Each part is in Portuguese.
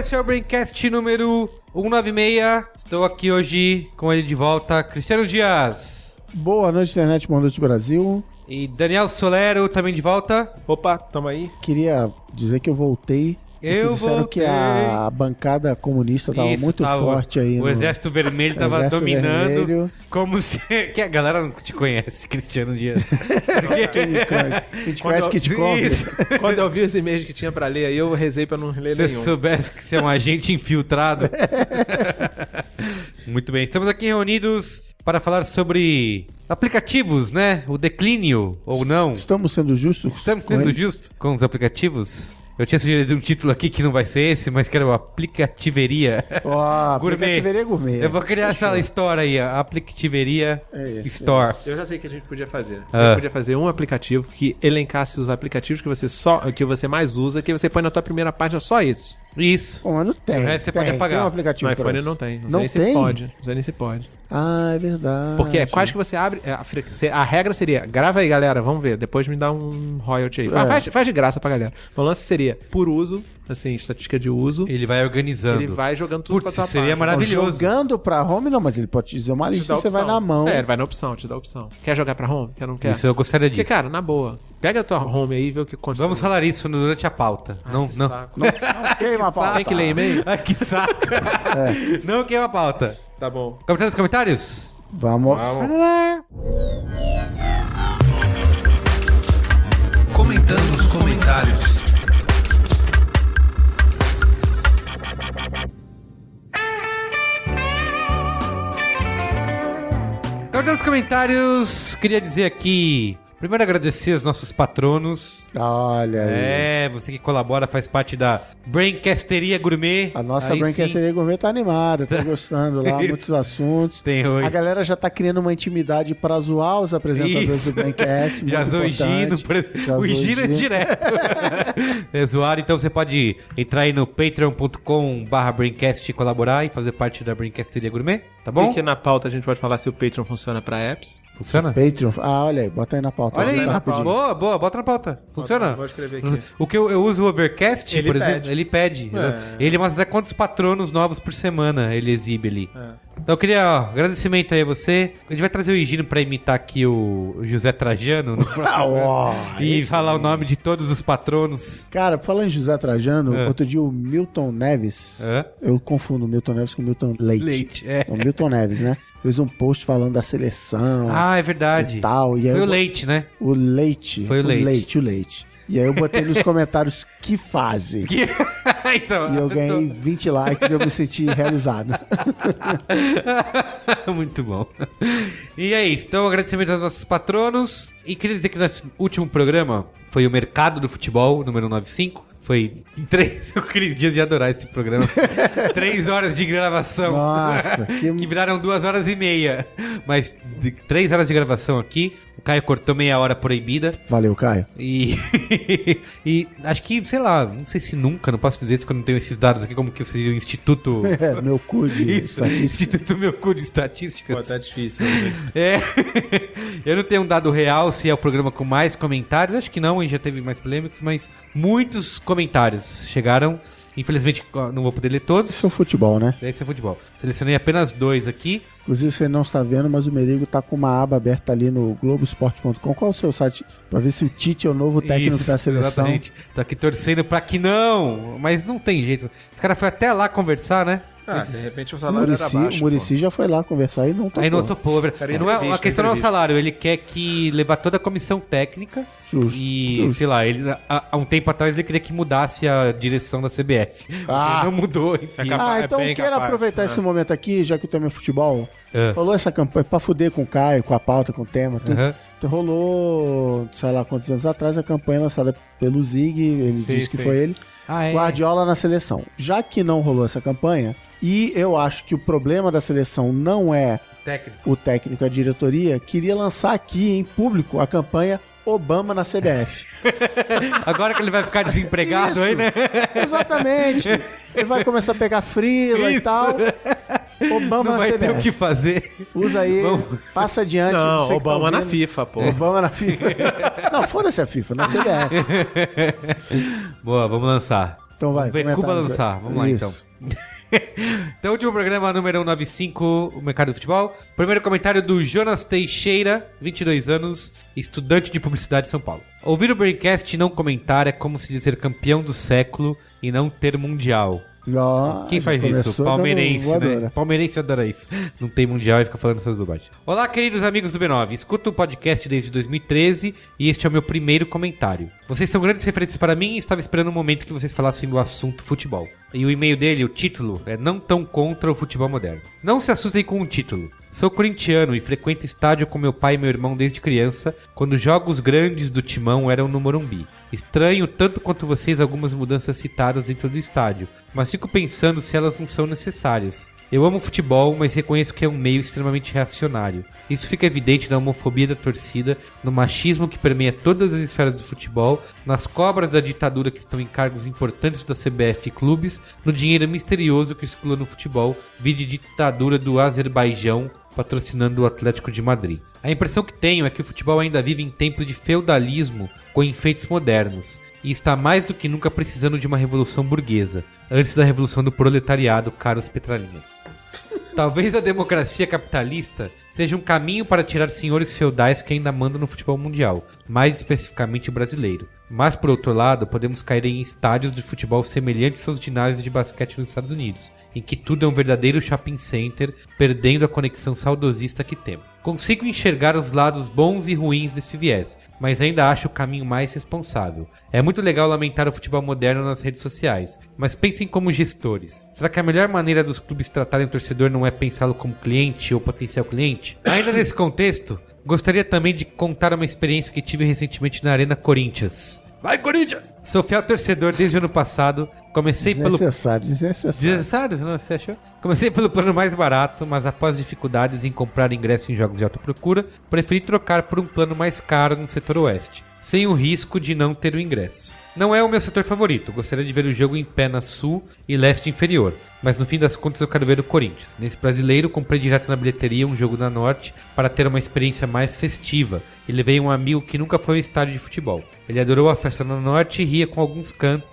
esse é o Braincast número 196. Estou aqui hoje com ele de volta, Cristiano Dias. Boa noite, internet, boa noite, Brasil. E Daniel Solero também de volta. Opa, tamo aí. Queria dizer que eu voltei. Eu disseram voltei. que a bancada comunista estava muito tava- forte aí. O no- Exército Vermelho estava dominando. Vermelho. Como se. Que a galera não te conhece, Cristiano Dias. Quem, quem te Quando conhece eu- que te. Isso. Quando eu vi os e-mails que tinha pra ler aí, eu rezei pra não ler Se nenhum. soubesse que você é um agente infiltrado. Muito bem, estamos aqui reunidos para falar sobre aplicativos, né? O declínio ou não. Estamos sendo justos? Estamos sendo justos com os aplicativos. Eu tinha sugerido um título aqui que não vai ser esse, mas que era o Aplicativeria. Ó, Gourmet. aplicativeria gourmet. Eu vou criar essa história aí, a Aplicativeria É esse, Store. Eu já sei o que a gente podia fazer. Ah. A gente podia fazer um aplicativo que elencasse os aplicativos que você só que você mais usa, que você põe na tua primeira página só isso. Isso. Pô, mas não tem. O resto você tem, pode apagar. Tem um aplicativo No iPhone isso. não tem. Não, Não sei nem se tem? pode. Não sei nem se pode. Ah, é verdade. Porque é quase que você abre. é, A, a regra seria: grava aí, galera, vamos ver. Depois me dá um royalty aí. É. Faz, faz de graça pra galera. O lance seria por uso, assim, estatística de uso. Ele vai organizando. Ele vai jogando tudo Putz, pra tua seria página. maravilhoso. Jogando pra home, não, mas ele pode te dizer uma lista e você vai na mão. É, ele vai na opção, te dá opção. Quer jogar pra home? Quer não quer? Isso eu gostaria Porque, disso. cara, na boa. Pega a tua home aí e vê o que aconteceu. Vamos falar isso durante a pauta. não, que não. saco. Não queima a pauta. Tem que ler e-mail? Ah, que saco. Não queima a pauta. Tá bom. Comentários nos comentários? Vamos. Comentando os comentários. Comentários nos comentários. Queria dizer aqui. Primeiro agradecer aos nossos patronos. Olha aí. É, você que colabora, faz parte da Braincasteria Gourmet. A nossa Aí Brancasteria Gourmet tá animada, tá gostando lá, muitos assuntos. Tem hoje. A galera já tá criando uma intimidade pra zoar os apresentadores Isso. do Braincast. Já zoou o Gino, Já o Gino é direto. é zoado, então você pode entrar aí no patreon.com barra Braincast e colaborar e fazer parte da Braincasteria Gourmet, tá bom? Link na pauta a gente pode falar se o Patreon funciona pra apps. Funciona? Patreon. Ah, olha aí, bota aí na pauta. Olha aí, Tá rapidinho. boa, boa, bota na pauta. Funciona? Vou escrever aqui. O que eu, eu uso o Overcast, Ele por exemplo, pede. ele pede. É. Ele mostra até quantos patronos novos por semana ele exibe ali. É. Então eu queria, ó, agradecimento aí a você. A gente vai trazer o Higino pra imitar aqui o José Trajano no Ah, ó, e falar o nome de todos os patronos. Cara, falando em José Trajano, É. outro dia o Milton Neves, É. eu confundo o Milton Neves com o Milton Leite. Leite, é. O Milton Neves, né? Fez um post falando da seleção Ah, é verdade. e tal. E Foi o Leite, né? O Leite. Foi o Leite. o Leite. E aí eu botei nos comentários que fase. Que- então, E eu acertou. ganhei 20 likes e eu me senti realizado. Muito bom. E é isso. Então, agradecimento aos nossos patronos. E queria dizer que nosso último programa foi o Mercado do Futebol, número 95. Foi em três. O Cris Dias ia adorar esse programa. três horas de gravação. Nossa, que- que viraram duas horas e meia. Mas três horas de gravação aqui. O Caio cortou meia hora proibida. Valeu, Caio. E, e acho que, sei lá, não sei se nunca, não posso dizer isso quando não tenho esses dados aqui, como que seria o Instituto. É, meu cu de Isso, estatística. Instituto Meu Cu de Estatísticas. Pô, tá difícil. né? É. Eu não tenho um dado real se é o programa com mais comentários. Acho que não, a gente já teve mais polêmicos, mas muitos comentários chegaram. Infelizmente, não vou poder ler todos. Isso é o futebol, né? Esse é futebol. Selecionei apenas dois aqui. Inclusive, você não está vendo, mas o Merigo tá com uma aba aberta ali no Globoesporte.com. Qual é o seu site? Pra ver se o Tite é o novo técnico Isso, da seleção. Exatamente. Tô aqui torcendo pra que não. Mas não tem jeito. Esse cara foi até lá conversar, né? Ah, de repente o salário Muricy, era baixo. o Muricy já foi lá conversar e não topou. Aí não topou. Cara, Não é, a questão não é o salário. Ele quer que levar toda a comissão técnica. Justo, E, justo. sei lá, ele, há, há um tempo atrás ele queria que mudasse a direção da CBF. Ah. Não mudou. enfim. capaz. Ah, É então bem quero capaz. aproveitar esse momento aqui, já que o tema é futebol. É. Falou essa campanha pra fuder com o Caio, com a pauta, com o tema. Tudo. Então rolou, sei lá quantos anos atrás, a campanha lançada pelo Zig, ele Sim, disse que sim. foi ele. Ah, é? Guardiola na seleção. Já que não rolou essa campanha, e eu acho que o problema da seleção não é Técnico. o técnico e a diretoria, queria lançar aqui em público a campanha Obama na CBF. Agora que ele vai ficar desempregado Isso. aí, né? Exatamente. Ele vai começar a pegar frila e tal. Obama Não na vai CBF. ter o que fazer. Usa aí, Vamos. passa adiante. Não, tá Obama na ouvindo. FIFA, pô. Obama na FIFA. Não, foda-se a FIFA, na CBF. Boa, vamos lançar. Então vai. Cuba lançar. Vamos lá, Isso. Então, último programa número 195, o Mercado do Futebol. Primeiro comentário do Jonas Teixeira, 22 anos, estudante de publicidade de São Paulo. Ouvir o Braincast e não comentar é como se dizer campeão do século e não ter mundial. Ó, Quem já faz isso? Palmeirense, né? Palmeirense adora isso. Não tem mundial e fica falando essas bobagens. Olá, queridos amigos do B9. Escuto o podcast desde 2013 e este é o meu primeiro comentário. Vocês são grandes referências para mim e estava esperando um momento que vocês falassem do assunto futebol. E o e-mail dele, o título, é Não Tão Contra o Futebol Moderno. Não se assustem com o título. Sou corintiano e frequento estádio com meu pai e meu irmão desde criança, quando jogos grandes do Timão eram no Morumbi. Estranho tanto quanto vocês algumas mudanças citadas dentro do estádio, mas fico pensando se elas não são necessárias. Eu amo futebol, mas reconheço que é um meio extremamente reacionário. Isso fica evidente na homofobia da torcida, no machismo que permeia todas as esferas do futebol, nas cobras da ditadura que estão em cargos importantes da CBF e clubes, no dinheiro misterioso que circula no futebol, vide ditadura do Azerbaijão patrocinando o Atlético de Madrid. A impressão que tenho é que o futebol ainda vive em tempos de feudalismo com enfeites modernos e está mais do que nunca precisando de uma revolução burguesa, antes da revolução do proletariado, caros petralinhas. Talvez a democracia capitalista seja um caminho para tirar senhores feudais que ainda mandam no futebol mundial, mais especificamente o brasileiro. Mas, por outro lado, podemos cair em estádios de futebol semelhantes aos ginásios de basquete nos Estados Unidos, em que tudo é um verdadeiro shopping center, perdendo a conexão saudosista que temos. Consigo enxergar os lados bons e ruins desse viés, mas ainda acho o caminho mais responsável. É muito legal lamentar o futebol moderno nas redes sociais, mas pensem como gestores. Será que a melhor maneira dos clubes tratarem o torcedor não é pensá-lo como cliente ou potencial cliente? Ainda nesse contexto, gostaria também de contar uma experiência que tive recentemente na Arena Corinthians. Vai, Corinthians! Sou fiel torcedor desde o ano passado. Comecei pelo Desnecessário, desnecessário. Desnecessário, não você achou? Comecei pelo plano mais barato, mas após dificuldades em comprar ingresso em jogos de alta procura, preferi trocar por um plano mais caro no setor oeste, sem o risco de não ter o ingresso. Não é o meu setor favorito, gostaria de ver o jogo em pé na sul e leste inferior, mas no fim das contas eu quero ver o Corinthians. Nesse brasileiro, comprei direto na bilheteria um jogo na norte para ter uma experiência mais festiva e levei um amigo que nunca foi ao estádio de futebol. Ele adorou a festa na norte e ria com alguns cantos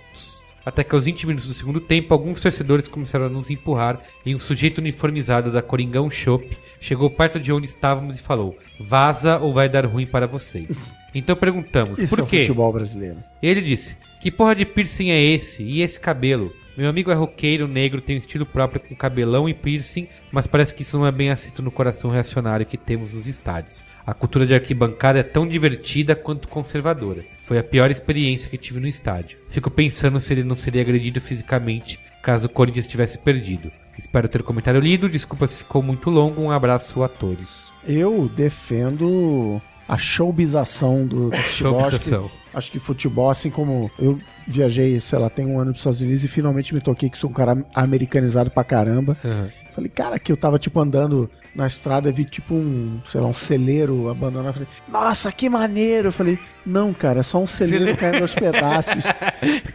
até que aos 20 minutos do segundo tempo, alguns torcedores começaram a nos empurrar e um sujeito uniformizado da Coringão Shop chegou perto de onde estávamos e falou: Vaza ou vai dar ruim para vocês. Então perguntamos: Isso por é quê? futebol brasileiro. Ele disse: Que porra de piercing é esse? E esse cabelo? Meu amigo é roqueiro negro, tem um estilo próprio com cabelão e piercing, mas parece que isso não é bem aceito no coração reacionário que temos nos estádios. A cultura de arquibancada é tão divertida quanto conservadora. Foi a pior experiência que tive no estádio. Fico pensando se ele não seria agredido fisicamente caso o Corinthians tivesse perdido. Espero ter o comentário lido, desculpa se ficou muito longo, um abraço a todos. Eu defendo a showbização do, do futebol. Acho que, acho que futebol, assim como eu viajei, sei lá, tem um ano para os Estados Unidos e finalmente me toquei que sou um cara americanizado pra caramba. Uhum. Falei, cara, que eu tava, tipo, andando na estrada, vi, tipo, um, sei lá, um celeiro abandonado. Falei, nossa, que maneiro! Eu falei, não, cara, é só um celeiro, Celeiro. caindo aos pedaços.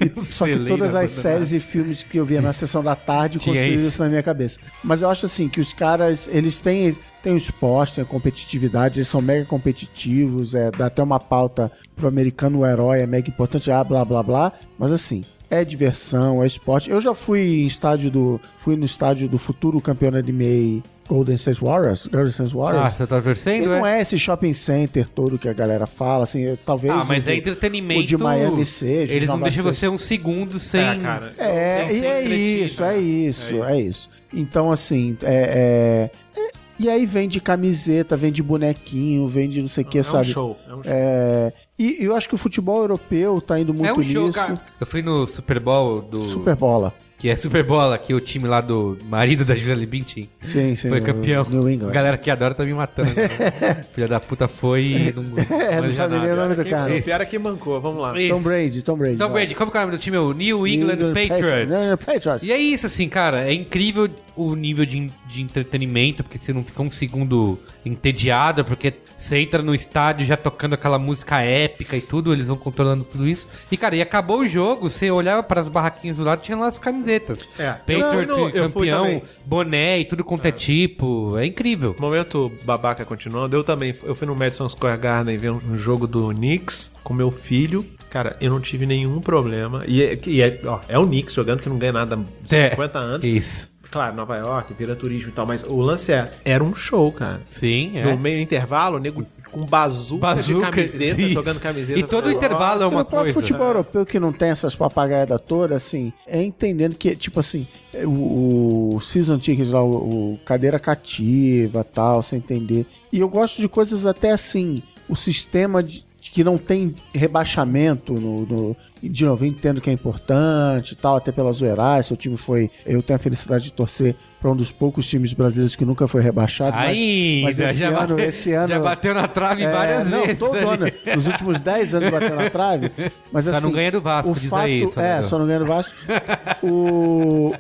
E- só que todas as séries e filmes que eu via na sessão da tarde construíram isso. isso na minha cabeça. Mas eu acho, assim, que os caras, eles têm, têm o esporte, têm a competitividade, eles são mega competitivos, é, dá até uma pauta pro americano, o herói é mega importante, ah, blá, blá, blá. Mas, assim, é diversão, é esporte. Eu já fui em estádio do. Fui no estádio do futuro campeão da NBA Golden State Warriors. Golden State Ah, Warriors. você tá torcendo? Ele não é? é esse shopping center todo que a galera fala, assim, eu- talvez. Ah, mas o é de- entretenimento. O de Miami seja. Eles de não deixam você um segundo sem. É, cara. É, sem e ser é entretido, isso, né? é isso, é isso. Então, assim, é, é- é- E aí vem de camiseta, vem de bonequinho, vem de não sei o que, É um sabe? show. É um show. É, e eu acho que o futebol europeu tá indo muito É um show, nisso. cara. Eu fui no Super Bowl do. Super bola. que é Super Bola, que é o time lá do marido da Gisele Bündchen Sim, sim. foi campeão. New A England. galera que adora tá me matando. né? Filha da puta foi e não, É, não sabe nem o nada. nome do cara. O pior é que mancou, vamos lá. Isso. Tom Brady, Tom Brady. Tom. Brady, como que é o nome do time? O New England, New Patriots. Não, não, Patriots. E é isso, assim, cara, é incrível o nível de, de entretenimento, porque você não fica um segundo entediado, porque você entra no estádio já tocando aquela música épica e tudo, eles vão controlando tudo isso. E, cara, e acabou o jogo, você olhava para as barraquinhas do lado, tinha lá as camisetas. É. Patriot, Não, não, eu fui campeão, boné e tudo quanto é tipo, é incrível. Momento babaca continuando. Eu também, eu fui no Madison Square Garden ver um, um jogo do Knicks com meu filho. Cara, eu não tive nenhum problema. E, é- e é, ó, é o Knicks jogando que não ganha nada há É, 50 anos. Isso. Claro, Nova York, vira turismo e tal, mas o lance é, era um show, cara. Sim, é. No meio do intervalo, o nego com bazuca, Bazuca, de camiseta, isso. jogando camiseta. E todo intervalo é "Nossa, uma o próprio coisa. futebol europeu que não tem essas papagaiadas todas, assim, é entendendo que, tipo assim, o, o season ticket lá, o, o cadeira cativa tal, sem entender. E eu gosto de coisas até assim, o sistema de que não tem rebaixamento no, no, de novo, entendo que é importante e tal, até pela zoeira, seu time foi, eu tenho a felicidade de torcer para um dos poucos times brasileiros que nunca foi rebaixado, mas- Aí, mas, esse, já, ano, bateu, esse ano... já bateu na trave É, várias não, vezes. todo ano. Nos últimos 10 anos bateu na trave. Mas, Só assim, não ganha do Vasco, o diz fato, aí, É, só não ganha do Vasco. o...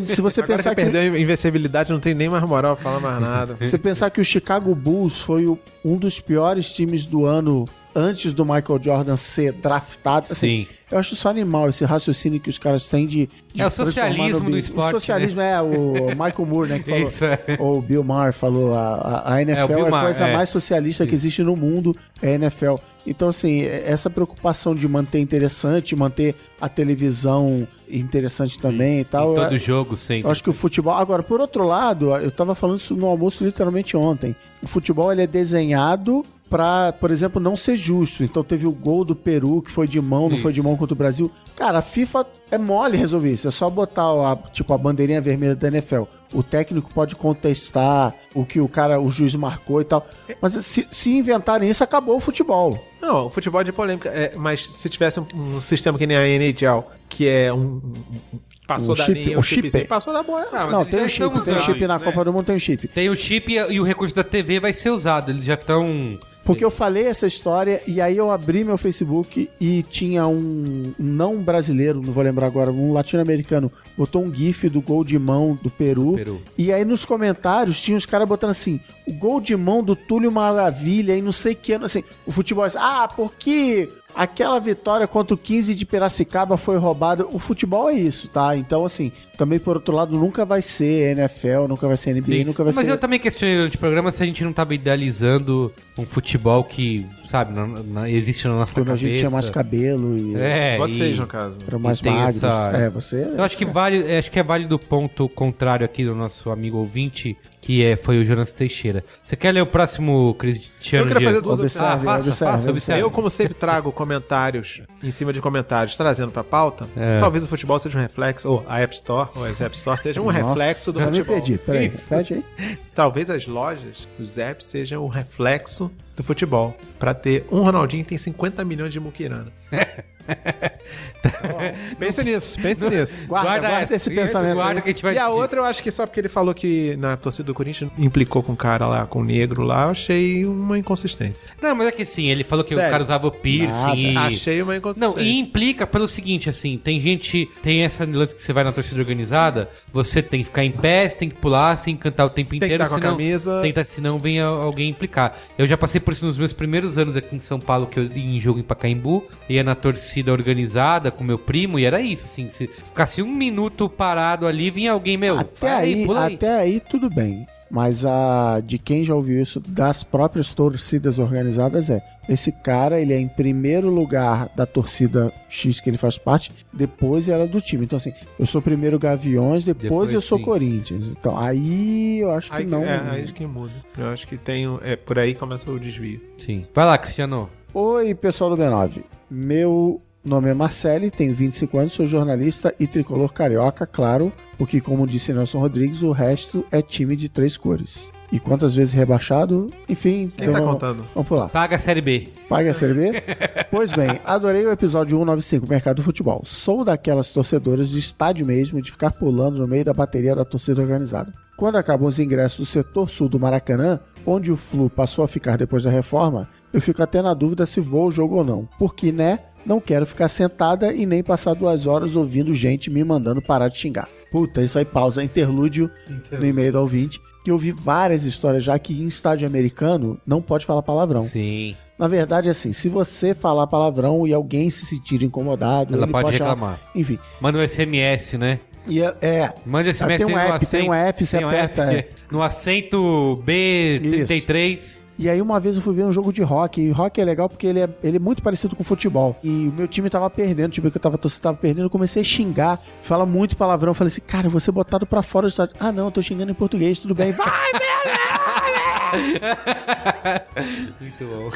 Se você Agora pensar que que... perdeu a invencibilidade, não tem nem mais moral pra falar mais nada. Você pensar que o Chicago Bulls foi o- um dos piores times do ano antes do Michael Jordan ser draftado. Assim, Sim. Eu acho isso animal, esse raciocínio que os caras têm de. de É o socialismo no do esporte, O socialismo é o Michael Moore, né? Que falou. Isso, é. Ou o Bill Maher falou: a, a- NFL É, é, a Maher, coisa é. mais socialista que existe no mundo, é a NFL. Então, assim, essa preocupação de manter interessante, manter a televisão interessante também e tal. Todo é- jogo sempre. eu acho que o futebol. Agora, por outro lado, eu tava falando isso no almoço literalmente ontem. O futebol ele é desenhado pra, por exemplo, não ser justo. Então teve o gol do Peru que foi de mão, não foi de Isso. mão contra o Brasil. Cara, a FIFA é mole resolver isso. É só botar a, tipo a bandeirinha vermelha da NFL. O técnico pode contestar o que o cara, o juiz marcou e tal. Mas se, se inventarem isso, acabou o futebol. Não, o futebol é de polêmica. é, mas se tivesse um, um sistema que nem a NHL, que é um. um- um- passou da chip- linha, um um chip. chipzinho, passou da bola. Ah, não, eles tem um chip, tem um usando chip isso, na né? Copa do Mundo, tem um chip. Tem o chip e, e o recurso da TV vai ser usado. Eles já estão. Porque eu falei essa história e aí eu abri meu Facebook e tinha um não brasileiro, não vou lembrar agora, um latino-americano, botou um gif do gol de mão do Peru. Do Peru. E aí nos comentários tinha os caras botando assim, o gol de mão do Túlio Maravilha e não sei que ano, assim, o futebol, assim, ah, porque aquela vitória contra o 15 de Piracicaba foi roubada. O futebol é isso, tá? Então, assim, também por outro lado, nunca vai ser NFL, nunca vai ser NBA, Sim. nunca vai Mas ser... eu também questionei durante o programa se a gente não tava idealizando um futebol que, sabe, na- na- existe na nossa Quando a cabeça. gente tinha mais cabelo e É, Vocês, e- no caso. eram mais tem magros. essa- É, você... Eu acho que vale, acho que é válido o ponto contrário aqui do nosso amigo ouvinte, que é, foi o Jonas Teixeira. Você quer ler o próximo Cristiano Eu queria fazer duas Observe, Ah, faça, observe, faça, observe. Eu, como sempre, trago comentários em cima de comentários, trazendo pra pauta. É. Talvez o futebol seja um reflexo, ou a App Store, ou as App Store seja um Nossa, reflexo do já futebol. me perdi, peraí, pede aí. Talvez as lojas, os apps, sejam o reflexo do futebol. Pra ter um Ronaldinho tem 50 milhões de muquirana. Pensa nisso, pensa nisso. Guarda, guarda essa, esse pensamento Guarda que a gente vai E a outra eu acho que só porque ele falou que na torcida do Corinthians implicou com o cara lá, com o negro lá, eu achei uma inconsistência. Não, mas é que sim, ele falou que Sério? o cara usava o piercing e... Achei uma inconsistência. Não, e implica pelo seguinte, assim, tem gente, tem essa lance que você vai na torcida organizada, você tem que ficar em pé, você tem que pular, sem cantar o tempo que inteiro, estar com a senão, camisa. Tem que estar, senão vem alguém implicar. Eu já passei por isso nos meus primeiros anos aqui em São Paulo, que eu ia em jogo em Pacaembu, ia na torcida organizada com meu primo, e era isso, assim, se ficasse um minuto parado ali, vinha alguém, meu, Até aí, aí. até aí tudo bem. Mas a de quem já ouviu isso das próprias torcidas organizadas é esse cara, ele é em primeiro lugar da torcida X que ele faz parte, depois ela é do time. Então assim, eu sou primeiro Gaviões, depois, Depois eu sou sim. Corinthians. Então aí eu acho que Aí, não. é, aí que muda. Eu acho que tem. É, por aí começa o desvio. Sim. Vai lá, Cristiano. Oi, pessoal do B9. Meu nome é Marcele, tenho 25 anos, sou jornalista e tricolor carioca, claro, porque, como disse Nelson Rodrigues, o resto é time de três cores. E quantas vezes rebaixado? Enfim. Quem então tá vamos- contando? Vamos pular. Paga a Série B. Paga a Série B? pois bem, adorei o episódio 195, Mercado do Futebol. Sou daquelas torcedoras de estádio mesmo, de ficar pulando no meio da bateria da torcida organizada. Quando acabam os ingressos do setor sul do Maracanã, onde o Flu passou a ficar depois da reforma, eu fico até na dúvida se vou ao jogo ou não. Porque, né, não quero ficar sentada e nem passar duas horas ouvindo gente me mandando parar de xingar. Puta, isso aí pausa, interlúdio, no e-mail do ouvinte, que eu vi várias histórias já que em estádio americano não pode falar palavrão. Sim. Na verdade, assim, se você falar palavrão e alguém se sentir incomodado, Ela pode achar- reclamar. Enfim. Manda um SMS, né? E é, é, Manda SMS tem um no app, assento. tem um app, você um aperta. app é. No assento B33. E aí uma vez eu fui ver um jogo de rock, e rock é legal porque ele é, ele é muito parecido com futebol. E o meu time tava perdendo, o time que eu tava torcendo tava perdendo, eu comecei a xingar, fala muito palavrão, eu falei assim, cara, eu vou ser botado pra fora do estádio. Ah não, eu tô xingando em português, tudo bem. Vai, Muito bom.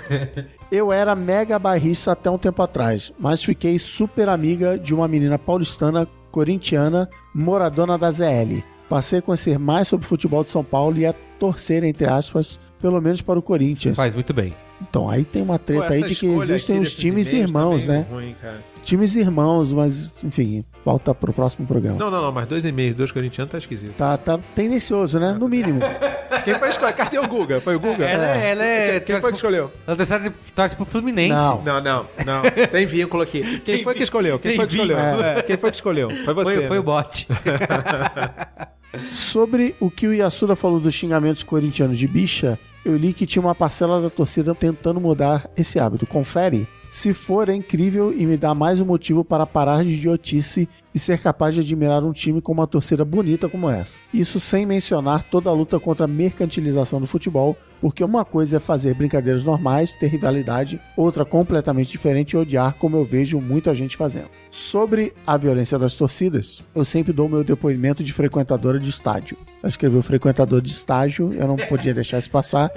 Eu era mega barrista até um tempo atrás, mas fiquei super amiga de uma menina paulistana, corintiana, moradona da ZL. Passei a conhecer mais sobre o futebol de São Paulo e a torcer, entre aspas, pelo menos para o Corinthians. Faz muito bem. Então, aí tem uma Pô, treta aí essa de que existem os times irmãos, também é né? ruim, cara. Times irmãos, mas, enfim, volta pro próximo programa. Não, não, não, mas dois e-mails, dois corintianos tá esquisito. Tá, tá tendencioso, né? No mínimo. Quem foi escolher? Cadê o Guga? Foi o Guga? Ela, ela é. Quem foi que escolheu? Ela torce- torce pro Fluminense. Não. Não, não, não. Tem vínculo aqui. Quem foi que escolheu? Quem foi que escolheu? vínculo. É, Quem foi que escolheu? Foi você. Foi, foi o né? bot. Sobre o que o Yasuda falou dos xingamentos corintianos de bicha, eu li que tinha uma parcela da torcida tentando mudar esse hábito. Confere? Se for, é incrível e me dá mais um motivo para parar de idiotice e ser capaz de admirar um time com uma torcida bonita como essa. Isso sem mencionar toda a luta contra a mercantilização do futebol, porque uma coisa é fazer brincadeiras normais, ter rivalidade, outra completamente diferente e odiar, como eu vejo muita gente fazendo. Sobre a violência das torcidas, eu sempre dou meu depoimento de frequentadora de estádio. Ela escreveu frequentador de estágio, eu não podia deixar isso passar,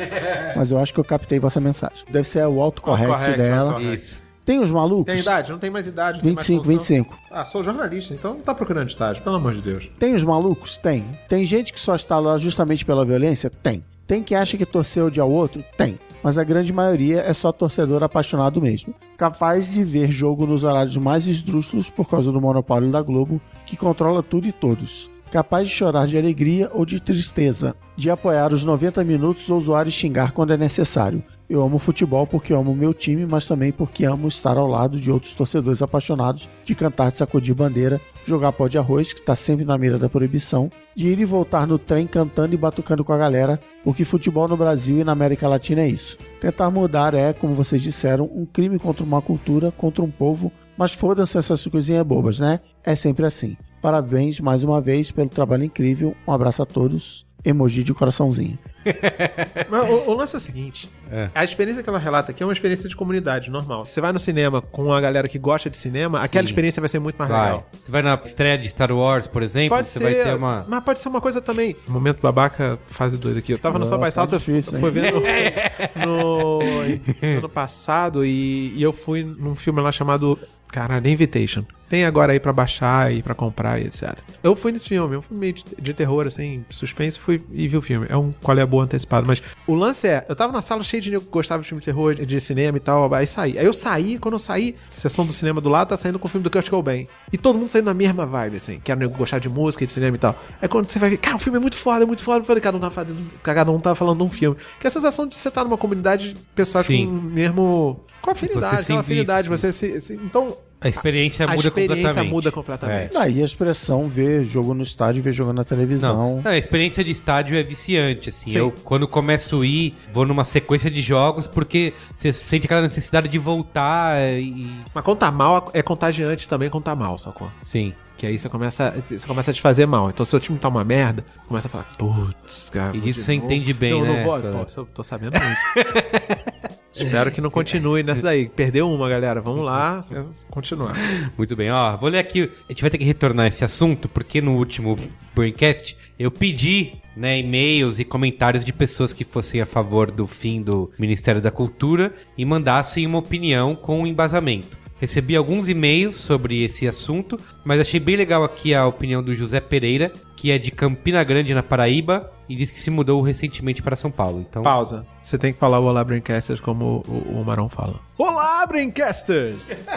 mas eu acho que eu captei vossa mensagem. Deve ser o autocorrect Autocorrect, dela. autocorrect. Isso. Tem os malucos? Tem idade? Não tem mais idade. não tem mais 25, função. 25. Ah, sou jornalista, então não tá procurando estágio, pelo amor de Deus. Tem os malucos? Tem. Tem gente que só está lá justamente pela violência? Tem. Tem que acha que torcer odiar o outro? Tem. Mas a grande maioria é só torcedor apaixonado mesmo. Capaz de ver jogo nos horários mais esdrúxulos por causa do monopólio da Globo, que controla tudo e todos. Capaz de chorar de alegria ou de tristeza. De apoiar os 90 minutos ou zoar e xingar quando é necessário. Eu amo futebol porque amo meu time, mas também porque amo estar ao lado de outros torcedores apaixonados, de cantar, de sacudir bandeira, jogar pó de arroz, que está sempre na mira da proibição, de ir e voltar no trem cantando e batucando com a galera, porque futebol no Brasil e na América Latina é isso. Tentar mudar é, como vocês disseram, um crime contra uma cultura, contra um povo, mas foda-se essas coisinhas bobas, né? É sempre assim. Parabéns mais uma vez pelo trabalho incrível. Um abraço a todos. Emoji de coraçãozinho. Mas o, o lance é o seguinte: É. a experiência que ela relata aqui é uma experiência de comunidade normal. Você vai no cinema com a galera que gosta de cinema, aquela experiência vai ser muito mais Vai. legal. Você vai na estreia de Star Wars, por exemplo, Pode você ser, vai ter uma. mas pode ser uma coisa também. Momento babaca, fase 2 aqui. Eu tava no Só tá Salto, eu fui vendo no, no ano passado e, e eu fui num filme lá chamado, cara, The Invitation. Tem agora aí pra baixar e pra comprar e etc. Eu fui nesse filme, é um filme meio de, de terror, assim, suspense, fui e vi o filme. É um qual é a boa antecipado, mas o lance é, eu tava na sala cheio de nego que gostava de filme de terror, de cinema e tal, aí saí. Aí eu saí, quando eu saí, sessão do cinema do lado tá saindo com o filme do Kurt Cobain. E todo mundo saindo na mesma vibe, assim, que era nego que gostava de música, de cinema e tal. Aí quando você vai ver, cara, o filme é muito foda, é muito foda, eu falei, cada um tava fazendo, cada um tava falando de um filme. Que é a sensação de você estar numa comunidade de pessoas Sim. com o mesmo. com afinidade, se aquela afinidade, você se. se- então. A experiência a muda experiência completamente. muda completamente. Daí a expressão ver jogo no estádio, ver jogo na televisão. Não, não, a experiência de estádio é viciante, assim. Sim. Eu, quando começo a ir, vou numa sequência de jogos, porque você sente aquela necessidade de voltar e... Mas quando tá mal, é contagiante também quando tá mal, sacou? Sim. Que aí você começa, você começa a te fazer mal. Então, se o time tá uma merda, começa a falar, putz, cara. E de você novo." entende bem, não, né, Não vou, essa- pô, tô sabendo muito. Espero que não continue nessa daí. Perdeu uma, galera. Vamos lá, continuar. Muito bem, ó, vou ler aqui. A gente vai ter que retornar esse assunto, porque no último Braincast eu pedi, né, e-mails e comentários de pessoas que fossem a favor do fim do Ministério da Cultura e mandassem uma opinião com um embasamento. Recebi alguns e-mails sobre esse assunto, mas achei bem legal aqui a opinião do José Pereira, que é de Campina Grande, na Paraíba, e disse que se mudou recentemente para São Paulo. Então, Pausa. Você tem que falar o Olá Braincasters como o, o Marão fala. Olá, Braincasters!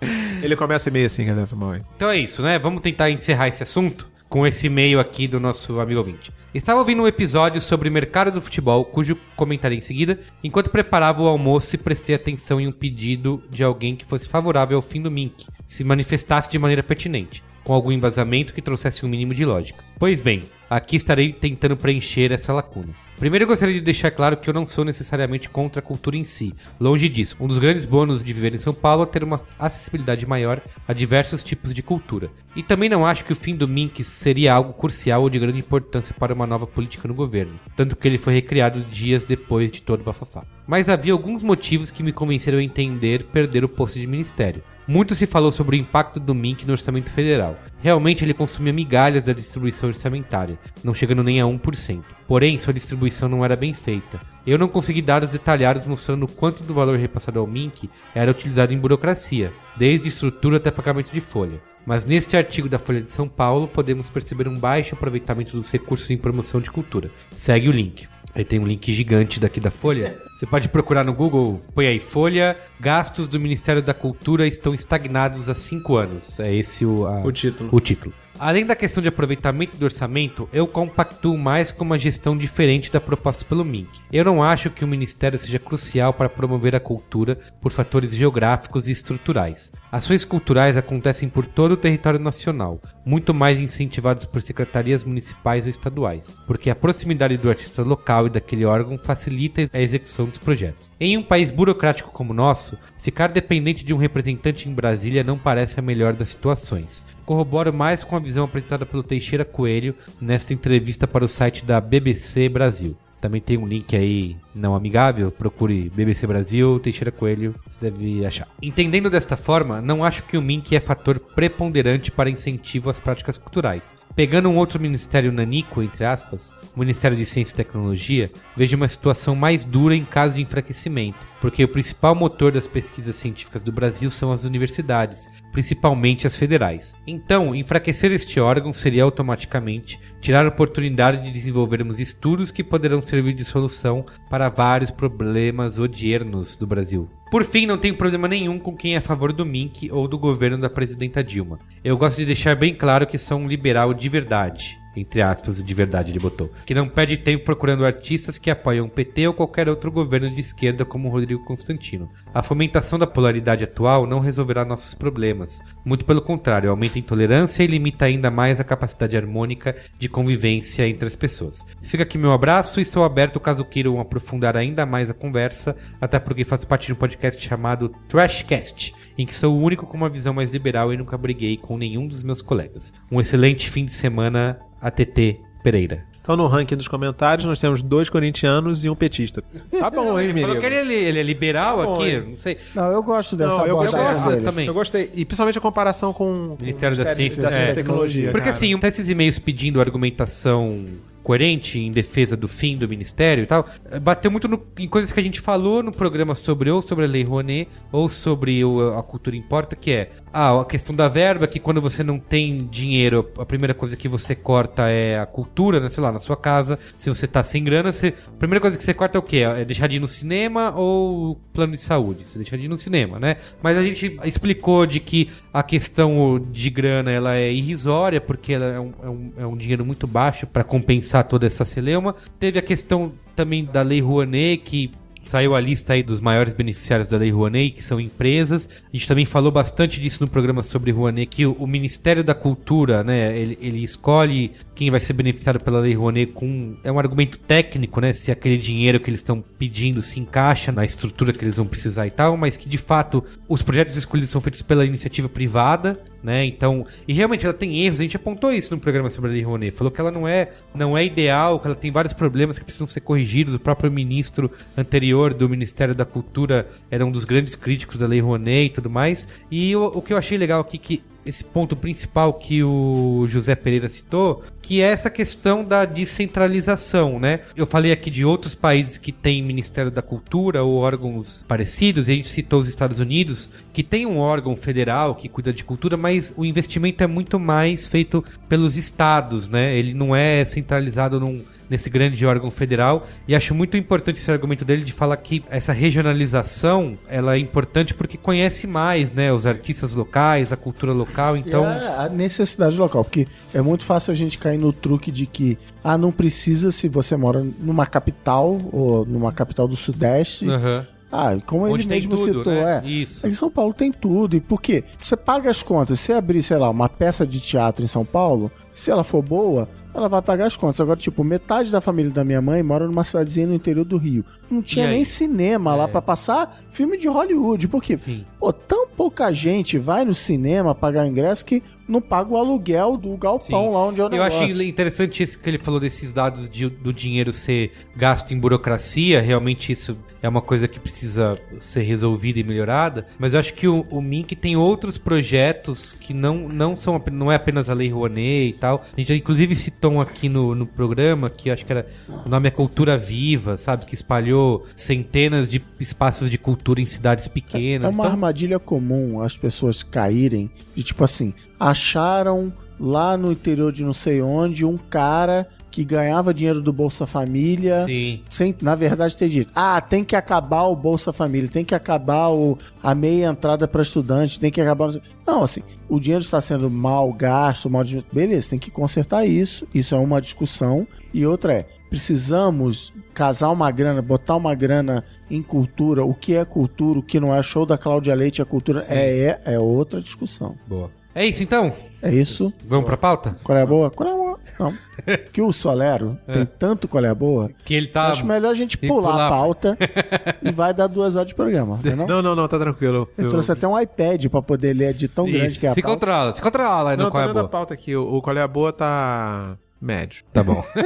Ele começa meio assim, galera. Aí. Então é isso, né? Vamos tentar encerrar esse assunto com esse e-mail aqui do nosso amigo ouvinte. Estava ouvindo um episódio sobre mercado do futebol, cujo comentarei em seguida, enquanto preparava o almoço e prestei atenção em um pedido de alguém que fosse favorável ao fim do Mink, se manifestasse de maneira pertinente, com algum embasamento que trouxesse um mínimo de lógica. Pois bem, aqui estarei tentando preencher essa lacuna. Primeiro eu gostaria de deixar claro que eu não sou necessariamente contra a cultura em si. Longe disso. Um dos grandes bônus de viver em São Paulo é ter uma acessibilidade maior a diversos tipos de cultura. E também não acho que o fim do Mink seria algo crucial ou de grande importância para uma nova política no governo, tanto que ele foi recriado dias depois de todo o bafafá. Mas havia alguns motivos que me convenceram a entender perder o posto de ministério. Muito se falou sobre o impacto do Mink no orçamento federal. Realmente ele consumia migalhas da distribuição orçamentária, não chegando nem a 1%. Porém, sua distribuição não era bem feita. Eu não consegui dados detalhados mostrando quanto do valor repassado ao Mink era utilizado em burocracia, desde estrutura até pagamento de folha. Mas neste artigo da Folha de São Paulo podemos perceber um baixo aproveitamento dos recursos em promoção de cultura. Segue o link. Aí tem um link gigante daqui da Folha. Você pode procurar no Google, põe aí Folha, gastos do Ministério da Cultura estão estagnados há cinco anos. É esse o, a- O título. o título. Além da questão de aproveitamento do orçamento, eu compactuo mais com uma gestão diferente da proposta pelo MINC. Eu não acho que o Ministério seja crucial para promover a cultura por fatores geográficos e estruturais. Ações culturais acontecem por todo o território nacional, muito mais incentivados por secretarias municipais ou estaduais, porque a proximidade do artista local e daquele órgão facilita a execução dos projetos. Em um país burocrático como o nosso, ficar dependente de um representante em Brasília não parece a melhor das situações corroboro mais com a visão apresentada pelo Teixeira Coelho nesta entrevista para o site da BBC Brasil. Também tem um link aí não amigável, procure BBC Brasil, Teixeira Coelho, você deve achar. Entendendo desta forma, não acho que o MINC é fator preponderante para incentivo às práticas culturais. Pegando um outro ministério nanico, entre aspas, o Ministério de Ciência e Tecnologia, vejo uma situação mais dura em caso de enfraquecimento, porque o principal motor das pesquisas científicas do Brasil são as universidades, principalmente as federais. Então, enfraquecer este órgão seria automaticamente tirar a oportunidade de desenvolvermos estudos que poderão servir de solução para vários problemas odiernos do Brasil. Por fim, não tenho problema nenhum com quem é a favor do MINC ou do governo da presidenta Dilma. Eu gosto de deixar bem claro que sou um liberal de verdade. Entre aspas, de verdade ele botou. Que não perde tempo procurando artistas que apoiam o PT ou qualquer outro governo de esquerda como Rodrigo Constantino. A fomentação da polaridade atual não resolverá nossos problemas. Muito pelo contrário, aumenta a intolerância e limita ainda mais a capacidade harmônica de convivência entre as pessoas. Fica aqui meu abraço e estou aberto caso queiram aprofundar ainda mais a conversa, até porque faço parte de um podcast chamado Trashcast, em que sou o único com uma visão mais liberal e nunca briguei com nenhum dos meus colegas. Um excelente fim de semana, ATT Pereira. Então, no ranking dos comentários, nós temos dois corintianos e um petista. Tá bom, hein, Falou menino? que ele, é- ele é liberal Tá bom, aqui, hein? não sei. Não, eu gosto dessa Não, eu abordagem gosto dele. também. Eu gostei. E principalmente a comparação com o Ministério da Ciência, da Ciência é. e Tecnologia. Porque cara. assim, até esses e-mails pedindo argumentação coerente em defesa do fim do ministério e tal, eh, bateu muito no- em coisas que a gente falou no programa sobre ou sobre a Lei Rouanet ou sobre o- a cultura importa, que é ah, a questão da verba, que quando você não tem dinheiro, a primeira coisa que você corta é a cultura, né? sei lá, na sua casa, se você tá sem grana, você, a primeira coisa que você corta é o quê? É deixar de ir no cinema ou plano de saúde? Você deixa de ir no cinema, né? Mas a gente explicou de que a questão de grana ela é irrisória, porque ela é um, é um, é um dinheiro muito baixo para compensar toda essa celeuma. Teve a questão também da Lei Rouanet, que saiu a lista aí dos maiores beneficiários da Lei Rouanet, que são empresas. A gente também falou bastante disso no programa sobre Rouanet, que o, Ministério da Cultura, né, ele, ele escolhe quem vai ser beneficiado pela Lei Rouanet com... É um argumento técnico, né, se aquele dinheiro que eles estão pedindo se encaixa na estrutura que eles vão precisar e tal, mas que de fato os projetos escolhidos são feitos pela iniciativa privada, né? Então, e realmente ela tem erros, a gente apontou isso no programa sobre a Lei Rouanet, falou que ela não é, não é ideal, que ela tem vários problemas que precisam ser corrigidos. O próprio ministro anterior do Ministério da Cultura era um dos grandes críticos da Lei Rouanet e tudo mais. E o, o que eu achei legal aqui que esse ponto principal que o José Pereira citou, que é essa questão da descentralização, né? Eu falei aqui de outros países que têm Ministério da Cultura ou órgãos parecidos, e a gente citou os Estados Unidos, que tem um órgão federal que cuida de cultura, mas o investimento é muito mais feito pelos estados, né? Ele não é centralizado num nesse grande órgão federal. E acho muito importante esse argumento dele de falar que essa regionalização ela é importante porque conhece mais, né, os artistas locais, a cultura local. Então, É a necessidade local, porque é muito fácil a gente cair no truque de que ah, não precisa se você mora numa capital ou numa capital do Sudeste. aham. Ah, como ele Onde tem mesmo tudo, citou, né? é. Isso. Em São Paulo tem tudo. E por quê? Você paga as contas. Se abrir, sei lá, uma peça de teatro em São Paulo, se ela for boa, ela vai pagar as contas. Agora, tipo, metade da família da minha mãe mora numa cidadezinha no interior do Rio. Não tinha nem cinema lá É. pra passar filme de Hollywood. Por quê? Sim. Pô, tão pouca gente vai no cinema pagar ingresso que não paga o aluguel do galpão Sim. lá onde é o Eu negócio. achei interessante isso que ele falou desses dados de- do dinheiro ser gasto em burocracia. Realmente isso é uma coisa que precisa ser resolvida e melhorada. Mas eu acho que o, o Mink tem outros projetos que não, não são não é apenas a Lei Rouanet e tal. A gente inclusive citou um aqui no, no programa que acho que era o nome é Cultura Viva, sabe? Que espalhou centenas de espaços de cultura em cidades É pequenas. uma Então, armadilha comum as pessoas caírem de tipo assim, acharam lá no interior de não sei onde um cara que ganhava dinheiro do Bolsa Família. sim. Sem, na verdade, ter dito: ah, tem que acabar o Bolsa Família, tem que acabar o, a meia entrada para estudante, tem que acabar. Não, assim, o dinheiro está sendo mal gasto, mal. Beleza, tem que consertar isso. Isso é uma discussão. E outra é: precisamos casar uma grana, botar uma grana em cultura. O que é cultura, o que não é show da Cláudia Leite, é cultura. É, é, é outra discussão. Boa. É isso então? É isso. Vamos pra pauta? Qual é a boa? Qual é a boa? Não. Que o Solero tem tanto qual é a boa. Que ele tá. Acho melhor a gente pular, pular. a pauta e vai dar duas horas de programa, não é não? Não, não, não, tá tranquilo. Eu trouxe até um iPad pra poder ler de tão Isso, grande que é a Se pauta. controla, se controla aí no Não, qual tá é vendo a boa. pauta aqui. O, o qual é a boa tá médio. Tá bom.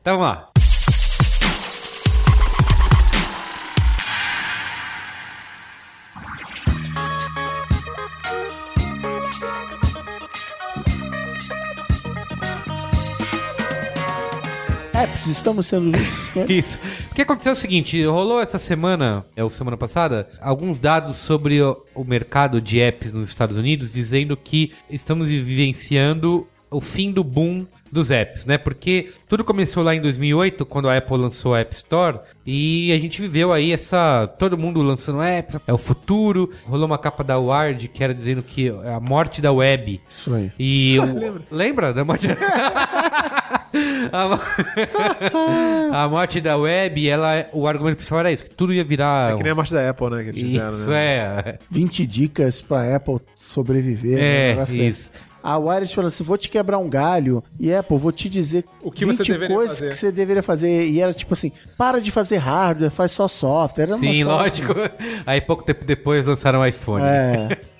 então vamos lá. Apps, estamos sendo? Isso. O que aconteceu é o seguinte, rolou essa semana, é o semana passada, alguns dados sobre o, o mercado de apps nos Estados Unidos, dizendo que estamos vivenciando o fim do boom dos apps, né? Porque tudo começou lá em 2008, quando a Apple lançou a App Store, e a gente viveu aí essa... Todo mundo lançando apps, é o futuro. Rolou uma capa da Wired que era dizendo que é a morte da web. Isso aí. E o- lembra da morte? a, a morte da web, ela, o argumento principal era isso, que tudo ia virar. É que nem a morte da Apple, né? Que eles fizeram, Isso né? é. 20 dicas pra Apple sobreviver. né? É, desse. isso. A Wired falou assim: vou te quebrar um galho. E Apple, vou te dizer O que você deveria coisas fazer. que você deveria fazer. E era tipo assim: para de fazer hardware, faz só software. Era Sim, lógico. Aí pouco tempo depois lançaram o iPhone. É.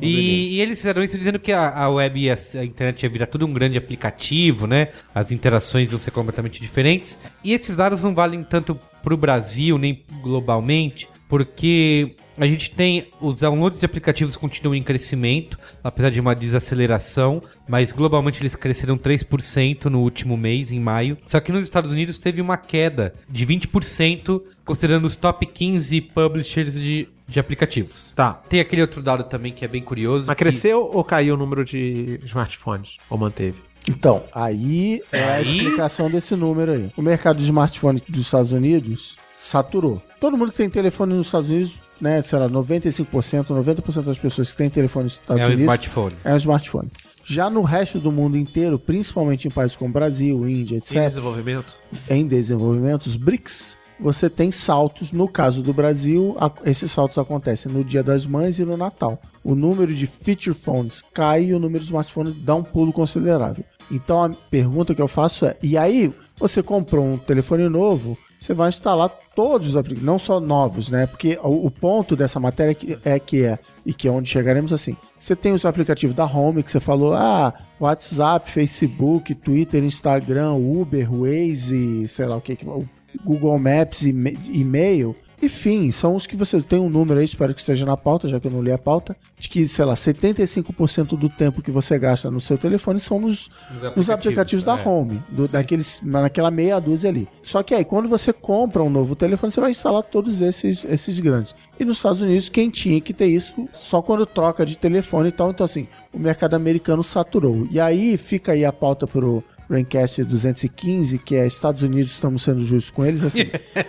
E, e eles fizeram isso dizendo que a, a web e a, a internet ia virar tudo um grande aplicativo, né? As interações iam ser completamente diferentes. E esses dados não valem tanto pro Brasil nem globalmente, porque a gente tem os downloads de aplicativos continuam em crescimento, apesar de uma desaceleração, mas globalmente eles cresceram 3% no último mês, em maio. Só que nos Estados Unidos teve uma queda de 20%, considerando os top 15 publishers de, de aplicativos. Tá. Tem aquele outro dado também que é bem curioso. Mas que- cresceu ou caiu o número de smartphones? Ou manteve? Então, aí é a Aí- explicação desse número aí. O mercado de smartphone dos Estados Unidos saturou. Todo mundo que tem telefone nos Estados Unidos, né, sei lá, 95%, 90% das pessoas que têm telefone nos Estados É um Unidos smartphone. é um smartphone. Já no resto do mundo inteiro, principalmente em países como Brasil, Índia, etc., Em desenvolvimento? em desenvolvimento, os BRICS, você tem saltos. No caso do Brasil, a- esses saltos acontecem no Dia das Mães e no Natal. O número de feature phones cai e o número de smartphones dá um pulo considerável. Então a pergunta que eu faço é: e aí, você comprou um telefone novo? Você vai instalar todos os aplicativos, não só novos, né? Porque o, o ponto dessa matéria é que, é que é, e que é onde chegaremos assim. Você tem os aplicativos da Home, que você falou, ah, WhatsApp, Facebook, Twitter, Instagram, Uber, Waze, sei lá o que, Google Maps e e-mail. Enfim, são os que você tem um número aí, espero que esteja na pauta, já que eu não li a pauta, de que, sei lá, 75% do tempo que você gasta no seu telefone são nos, Nos nos aplicativos da é. Home, do, daqueles, naquela meia dúzia ali. Só que aí, quando você compra um novo telefone, você vai instalar todos esses, esses grandes. E nos Estados Unidos, quem tinha que ter isso só quando troca de telefone e tal. Então, assim, o mercado americano saturou. E aí fica aí a pauta pro Braincast 215, que é Estados Unidos, estamos sendo justos com eles, assim,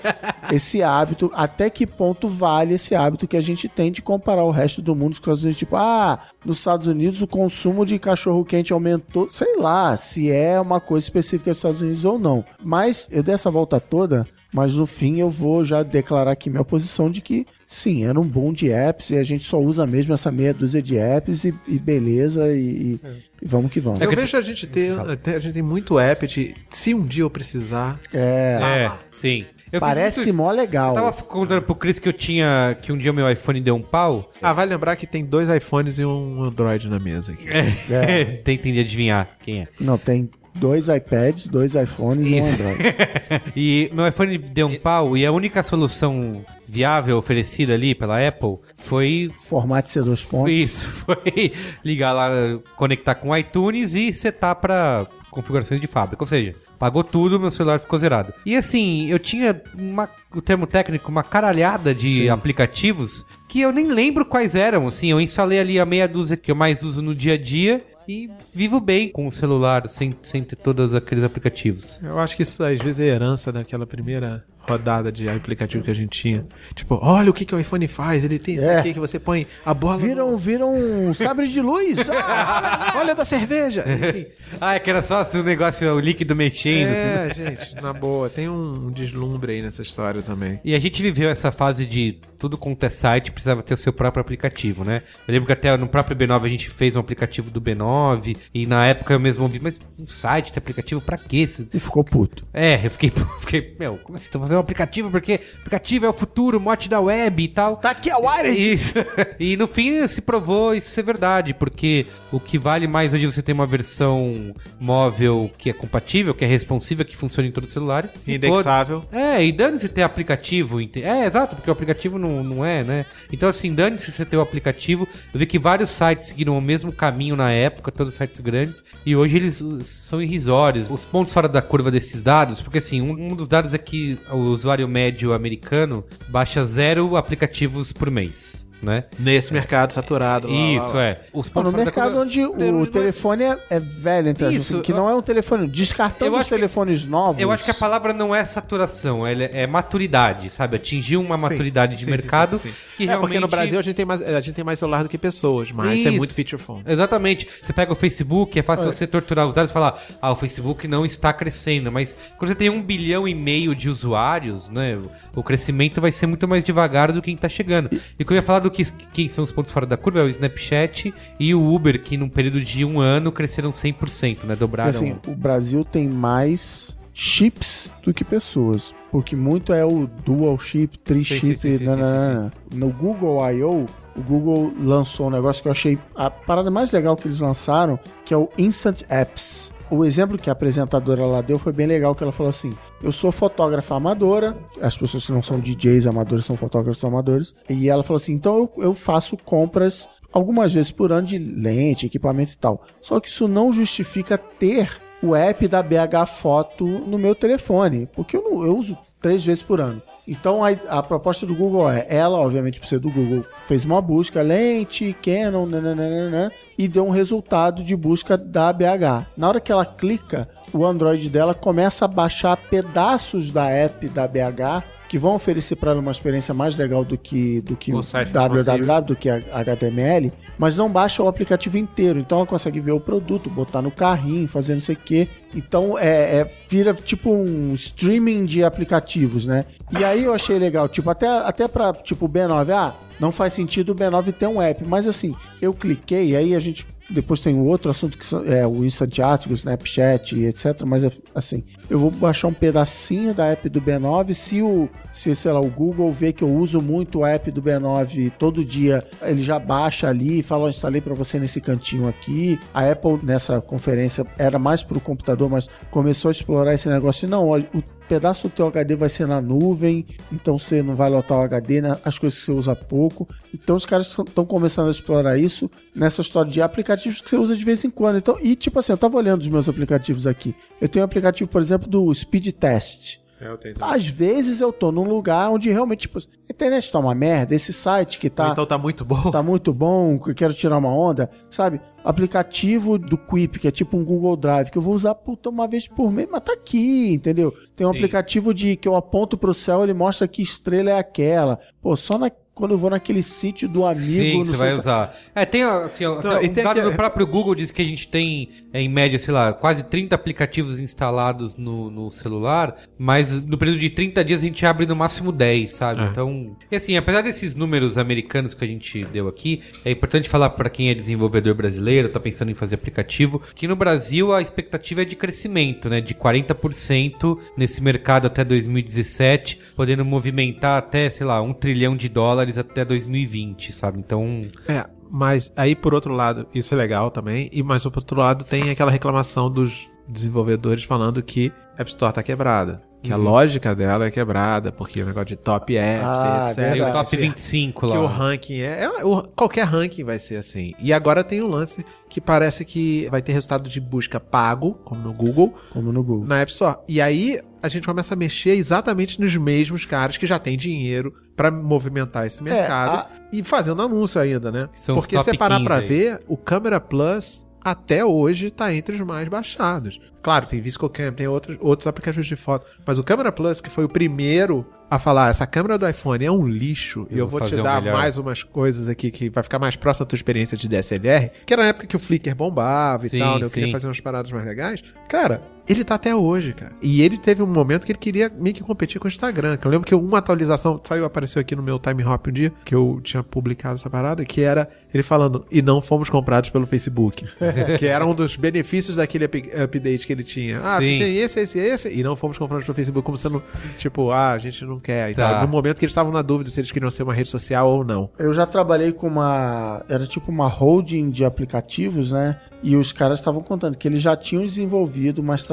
esse hábito, até que ponto vale esse hábito que a gente tem de comparar o resto do mundo com os Estados Unidos, tipo, ah, nos Estados Unidos o consumo de cachorro quente aumentou, sei lá, se é uma coisa específica dos Estados Unidos ou não. Mas eu dei essa volta toda, mas no fim eu vou já declarar aqui minha posição de que sim, era um boom de apps e a gente só usa mesmo essa meia dúzia de apps e, e beleza e, e vamos que vamos. Eu vejo a gente ter, a gente tem muito app de se um dia eu precisar. É, É, sim. Eu parece mó legal. Eu tava contando pro Chris que eu tinha. que um dia o meu iPhone deu um pau. Ah, vai lembrar que tem dois iPhones e um Android na mesa aqui. É. Tentem de adivinhar quem é. Não, tem dois iPads, dois iPhones e um. Android. e meu iPhone deu um pau e a única solução viável oferecida ali pela Apple foi Formato C2 Foi pontos. Isso, foi ligar lá, conectar com o iTunes e setar para configurações de fábrica. Ou seja, pagou tudo, meu celular ficou zerado. E assim, eu tinha uma, o termo técnico, uma caralhada de aplicativos que eu nem lembro quais eram. Assim, eu instalei ali a meia dúzia que eu mais uso no dia a dia. E vivo bem com o celular, sem, sem ter todos aqueles aplicativos. Eu acho que isso às vezes é herança daquela primeira rodada de aplicativo que a gente tinha. Tipo, olha o que, que o iPhone faz. Ele tem isso É. aqui que você põe a bola. no- Viram, viram um sabre de luz. Ah, Olha da cerveja! Enfim. Ah, é que era só assim, o negócio, o líquido mexendo. assim. É, gente, na boa, tem um deslumbre aí nessa história também. E a gente viveu essa fase de tudo quanto é site precisava ter o seu próprio aplicativo, né? Eu lembro que até no próprio B9 a gente fez um aplicativo do B9 e na época eu mesmo ouvi, mas um site tem aplicativo pra quê? Isso- e ficou puto. É, eu fiquei, fiquei meu, como assim? Tô fazendo um aplicativo porque aplicativo é o futuro, mote da web e tal. Tá aqui a Wired! Isso. E no fim se provou isso ser verdade, porque o que vale mais hoje é você ter uma versão móvel que é compatível, que é responsível, que funciona em todos os celulares. E Indexável. é, e dane-se ter aplicativo. É, exato, porque o aplicativo não, não é, né? Então, assim, dane-se você ter o aplicativo. Eu vi que vários sites seguiram o mesmo caminho na época, todos os sites grandes, e hoje eles uh, são irrisórios. Os pontos fora da curva desses dados, porque assim, um, um dos dados é que o usuário médio americano baixa zero aplicativos por mês. Né? Nesse mercado saturado. lá, lá, Isso, lá. é. Os No da mercado curva- onde o telefone é, é velho, aspas, Isso, assim, que eu- não é um telefone. Descartando os acho que- telefones novos. Eu acho que a palavra não é saturação, ela é maturidade, sabe? Atingir uma maturidade de Sim, sim, mercado sim, sim, sim. que é, realmente... porque no Brasil a gente, tem mais, a gente tem mais celular do que pessoas, mas é Isso. muito feature phone. Exatamente. Você pega o Facebook, é fácil você torturar os dados e falar, ah, o Facebook não está crescendo. Mas quando você tem um bilhão e meio de usuários, né? O crescimento vai ser muito mais devagar do que quem tá chegando. E o que eu ia falar do que quem são os pontos fora da curva é o Snapchat e o Uber, que num período de um ano cresceram 100%, né? Dobraram. Assim, o Brasil tem mais chips do que pessoas. Porque muito é o dual chip, tri Sim, chip. sim, sim. No Google I.O., o Google lançou um negócio que eu achei a parada mais legal que eles lançaram, que é o Instant Apps. O exemplo que a apresentadora lá deu foi bem legal, que ela falou assim, eu sou fotógrafa amadora, as pessoas que não são DJs amadores são fotógrafos amadores, e ela falou assim, então eu, eu faço compras algumas vezes por ano de lente, equipamento e tal. Só que isso não justifica ter o app da BH Foto no meu telefone, porque eu, não, eu uso três vezes por ano. Então a, a proposta do Google é, ela, obviamente, por ser do Google, fez uma busca lente, Canon, nananana, e deu um resultado de busca da BH. Na hora que ela clica, o Android dela começa a baixar pedaços da app da BH que vão oferecer para ela uma experiência mais legal do que do que O www, do que a HTML, mas não baixa o aplicativo inteiro. Então ela consegue ver o produto, botar no carrinho, fazer não sei o quê. Então é, é- vira tipo um streaming de aplicativos, né? E aí eu achei legal, tipo até até para tipo o B9, ah, não faz sentido o B9 ter um app, mas assim, eu cliquei, aí a gente depois tem o outro assunto que é o Instant Articles, Snapchat e etc. Mas é, assim, eu vou baixar um pedacinho da app do B9. Se o, se, sei lá, o Google vê que eu uso muito o app do B9 todo dia, ele já baixa ali e fala: ó, instalei para você nesse cantinho aqui. A Apple nessa conferência era mais para o computador, mas começou a explorar esse negócio. De, não, olha, o pedaço do teu HD vai ser na nuvem, então você não vai lotar o HD, né? as coisas que você usa pouco. Então os caras estão começando a explorar isso nessa história de aplicativos que você usa de vez em quando. Então, e tipo assim, eu tava olhando os meus aplicativos aqui. Eu tenho um aplicativo, por exemplo, do Speed Test. É, eu tenho Às vezes eu tô num lugar onde realmente, tipo, a internet tá uma merda, esse site que tá, Então tá muito bom. tá muito bom, que eu quero tirar uma onda, sabe? Aplicativo do Quip, que é tipo um Google Drive, que eu vou usar puta, uma vez por mês, mas tá aqui, entendeu? Tem um Sim. aplicativo de que eu aponto pro céu, ele mostra que estrela é aquela. Pô, só na- quando eu vou naquele sítio do amigo, Sim, você vai usar. É, tem assim, ó, Não, até tem dado aquele- do próprio Google diz que a gente tem, em média, sei lá, quase 30 aplicativos instalados no, no celular, mas no período de 30 dias a gente abre no máximo 10, sabe? É. Então, e assim, apesar desses números americanos que a gente deu aqui, é importante falar para quem é desenvolvedor brasileiro, tá pensando em fazer aplicativo, que no Brasil a expectativa é de crescimento, né? De 40% nesse mercado até 2017, podendo movimentar até, sei lá, um trilhão de dólares até 2020, sabe? Então, É, mas aí por outro lado, isso é legal também, e mas por outro lado tem aquela reclamação dos desenvolvedores falando que a App Store tá quebrada. Que a lógica dela é quebrada, porque o negócio de top apps Ah, e etc. tem o top 25 lá. Que o ranking é, é- o- Qualquer ranking vai ser assim. E agora tem um lance que parece que vai ter resultado de busca pago, como no Google, Como no Google. na App Store. E aí a gente começa a mexer exatamente nos mesmos caras que já têm dinheiro pra movimentar esse mercado a- e fazendo anúncio ainda, né? São Porque se você parar 15 pra aí. ver, o Camera Plus até hoje tá entre os mais baixados. Claro, tem ViscoCam, tem outros, outros aplicativos de foto, mas o Camera Plus, que foi o primeiro a falar, essa câmera do iPhone é um lixo, e eu vou vou te um dar melhor. mais umas coisas aqui que vai ficar mais próximo da tua experiência de DSLR, que era na época que o Flickr bombava Sim, e tal, né? Eu sim. queria fazer umas paradas mais legais. Cara, ele tá até hoje, cara. E ele teve um momento que ele queria meio que competir com o Instagram. Que eu lembro que uma atualização saiu, apareceu aqui no meu time hop um dia, que eu tinha publicado essa parada, que era ele falando, e não fomos comprados pelo Facebook. que era um dos benefícios daquele up- update que ele tinha. Ah, Sim. tem esse, esse, esse, e não fomos comprados pelo Facebook, como sendo, tipo, ah, a gente não quer. E Tá. tal. No momento que eles estavam na dúvida se eles queriam ser uma rede social ou não. Eu já trabalhei com uma. Era tipo uma holding de aplicativos, né? E os caras estavam contando que eles já tinham desenvolvido uma estratégia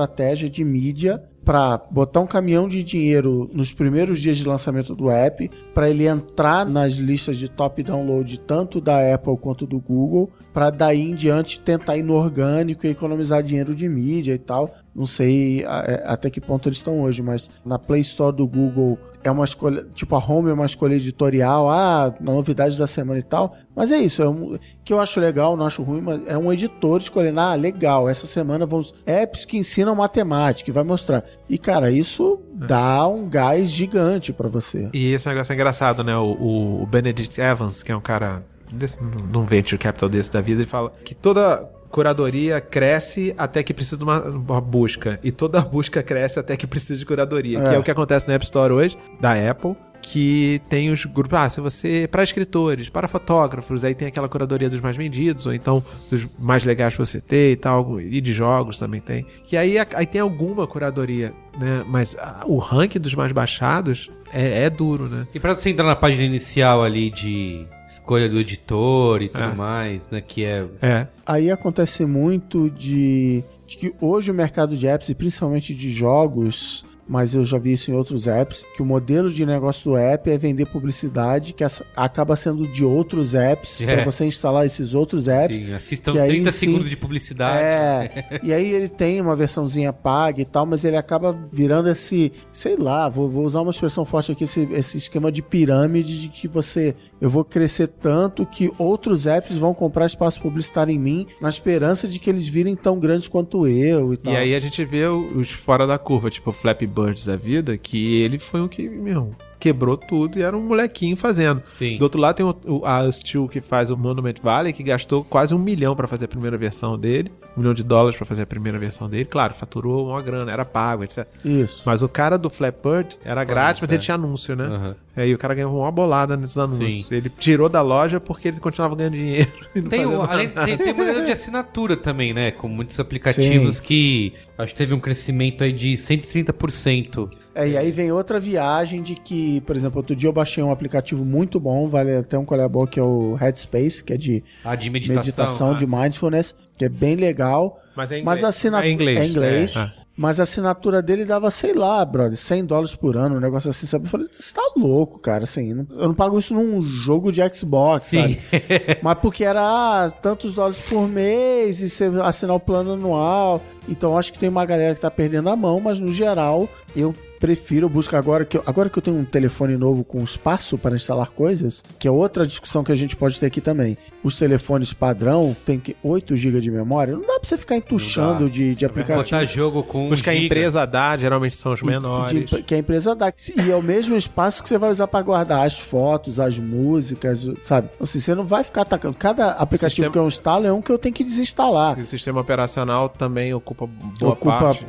de mídia para botar um caminhão de dinheiro nos primeiros dias de lançamento do app, para ele entrar nas listas de top download tanto da Apple quanto do Google, para daí em diante tentar ir no orgânico e economizar dinheiro de mídia e tal. Não sei é, até que ponto eles estão hoje, mas na Play Store do Google é uma escolha, tipo a Home é uma escolha editorial, ah, na novidade da semana e tal. Mas é isso, é um, que eu acho legal, não acho ruim, mas é um editor escolhendo, ah, legal, essa semana vamos apps que ensinam matemática, vai mostrar. E cara, isso dá um gás gigante pra você. E esse negócio é engraçado, né? O, o Benedict Evans, que é um cara desse, num venture capital desse da vida, ele fala que toda curadoria cresce até que precisa de uma, uma busca. E toda busca cresce até que precisa de curadoria. Que É. é o que acontece na App Store hoje, da Apple. Que tem os grupos, ah, se você. para escritores, para fotógrafos, aí tem aquela curadoria dos mais vendidos, ou então dos mais legais pra você ter e tal, e de jogos também tem. Que aí, aí tem alguma curadoria, né? Mas ah, o ranking dos mais baixados é, é duro, né? E pra você entrar na página inicial ali de escolha do editor e tudo É. mais, né? Que é. É. Aí acontece muito de, de que hoje o mercado de apps, e principalmente de jogos, mas eu já vi isso em outros apps, que o modelo de negócio do app é vender publicidade que acaba sendo de outros apps, É. para você instalar esses outros apps. Sim, assistam que aí 30 sim- segundos de publicidade. É, e aí ele tem uma versãozinha paga e tal, mas ele acaba virando esse, sei lá, vou, vou usar uma expressão forte aqui, esse, esse esquema de pirâmide de que você, eu vou crescer tanto que outros apps vão comprar espaço publicitário em mim, na esperança de que eles virem tão grandes quanto eu e tal. E aí a gente vê os fora da curva, tipo o Flappy Birds da vida, que ele foi o que, meu, quebrou tudo e era um molequinho fazendo. Sim. Do outro lado tem o, o, a Steel que faz o Monument Valley, que gastou quase um milhão pra fazer a primeira versão dele. Um milhão de dólares pra fazer a primeira versão dele. Claro, faturou uma grana, era pago, etc. Isso. Mas o cara do Flatbird era grátis, mas é. ele tinha anúncio, né? Aham. Aí o cara ganhou uma bolada nesses anúncios. Sim. Ele tirou da loja porque ele continuava ganhando dinheiro. Tem, o, além, tem, tem modelo de assinatura também, né? Com muitos aplicativos que acho que teve um crescimento aí de 130%. É, e aí vem outra viagem de que, por exemplo, outro dia eu baixei um aplicativo muito bom, vale até um colher bom, que é o Headspace, que é de Ah, de meditação. meditação, Ah, de sim. mindfulness, que é bem legal. Mas é Mas inglês. a assinatura É inglês. É inglês. É. Mas a assinatura dele dava, sei lá, brother, 100 dólares por ano, um negócio assim, sabe? Eu falei, você tá louco, cara, assim, eu não pago isso num jogo de Xbox, Sim. sabe? Mas porque era ah, tantos dólares por mês e você assinar o plano anual. Então acho que tem uma galera que tá perdendo a mão, mas no geral eu prefiro, busco agora que eu, agora que eu tenho um telefone novo com espaço para instalar coisas, que é outra discussão que a gente pode ter aqui também. Os telefones padrão tem que 8 GB de memória, não dá pra você ficar entuchando de, de aplicativo. Botar jogo com. Os que a empresa dá, geralmente são os menores. De- que a empresa dá. E é o mesmo espaço que você vai usar para guardar as fotos, as músicas, sabe? Assim, você não vai ficar atacando. Cada aplicativo Sistema- que eu instalo é um que eu tenho que desinstalar. E o sistema operacional também ocupa boa Ocupa- parte.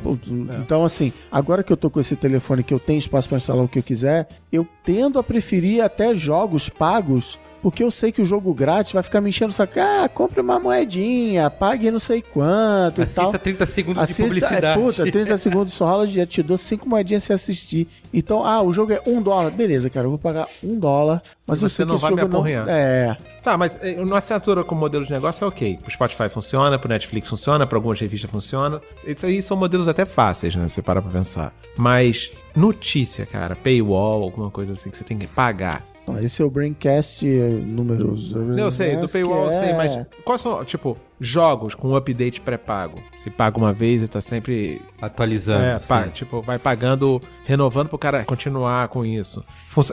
Então, assim, agora que eu tô com esse telefone que eu tenho espaço para instalar o que eu quiser, eu tendo a preferir até jogos pagos. Porque eu sei que o jogo grátis vai ficar me enchendo o saco. Ah, compre uma moedinha, pague não sei quanto e tal. Assista 30 segundos de Assista, publicidade. É, puta, 30 segundos só rola de te dou 5 moedinhas se assistir. Então, ah, o jogo é 1 dólar. Beleza, cara, eu vou pagar 1 dólar. Mas E eu você que não esse vai me jogo não. É. Tá, mas eh, uma assinatura com modelo de negócio é ok. Pro Spotify funciona, pro Netflix funciona, pra algumas revistas funciona. Esses aí são modelos até fáceis, né? Você para pra pensar. Mas notícia, cara, paywall, alguma coisa assim que você tem que pagar. Esse é o Braincast é, número. Eu sei, do paywall eu sei, é- mas quais são, tipo, jogos com update pré-pago? Você paga uma vez e tá sempre Atualizando. É, pá, tipo, vai pagando, renovando pro cara continuar com isso.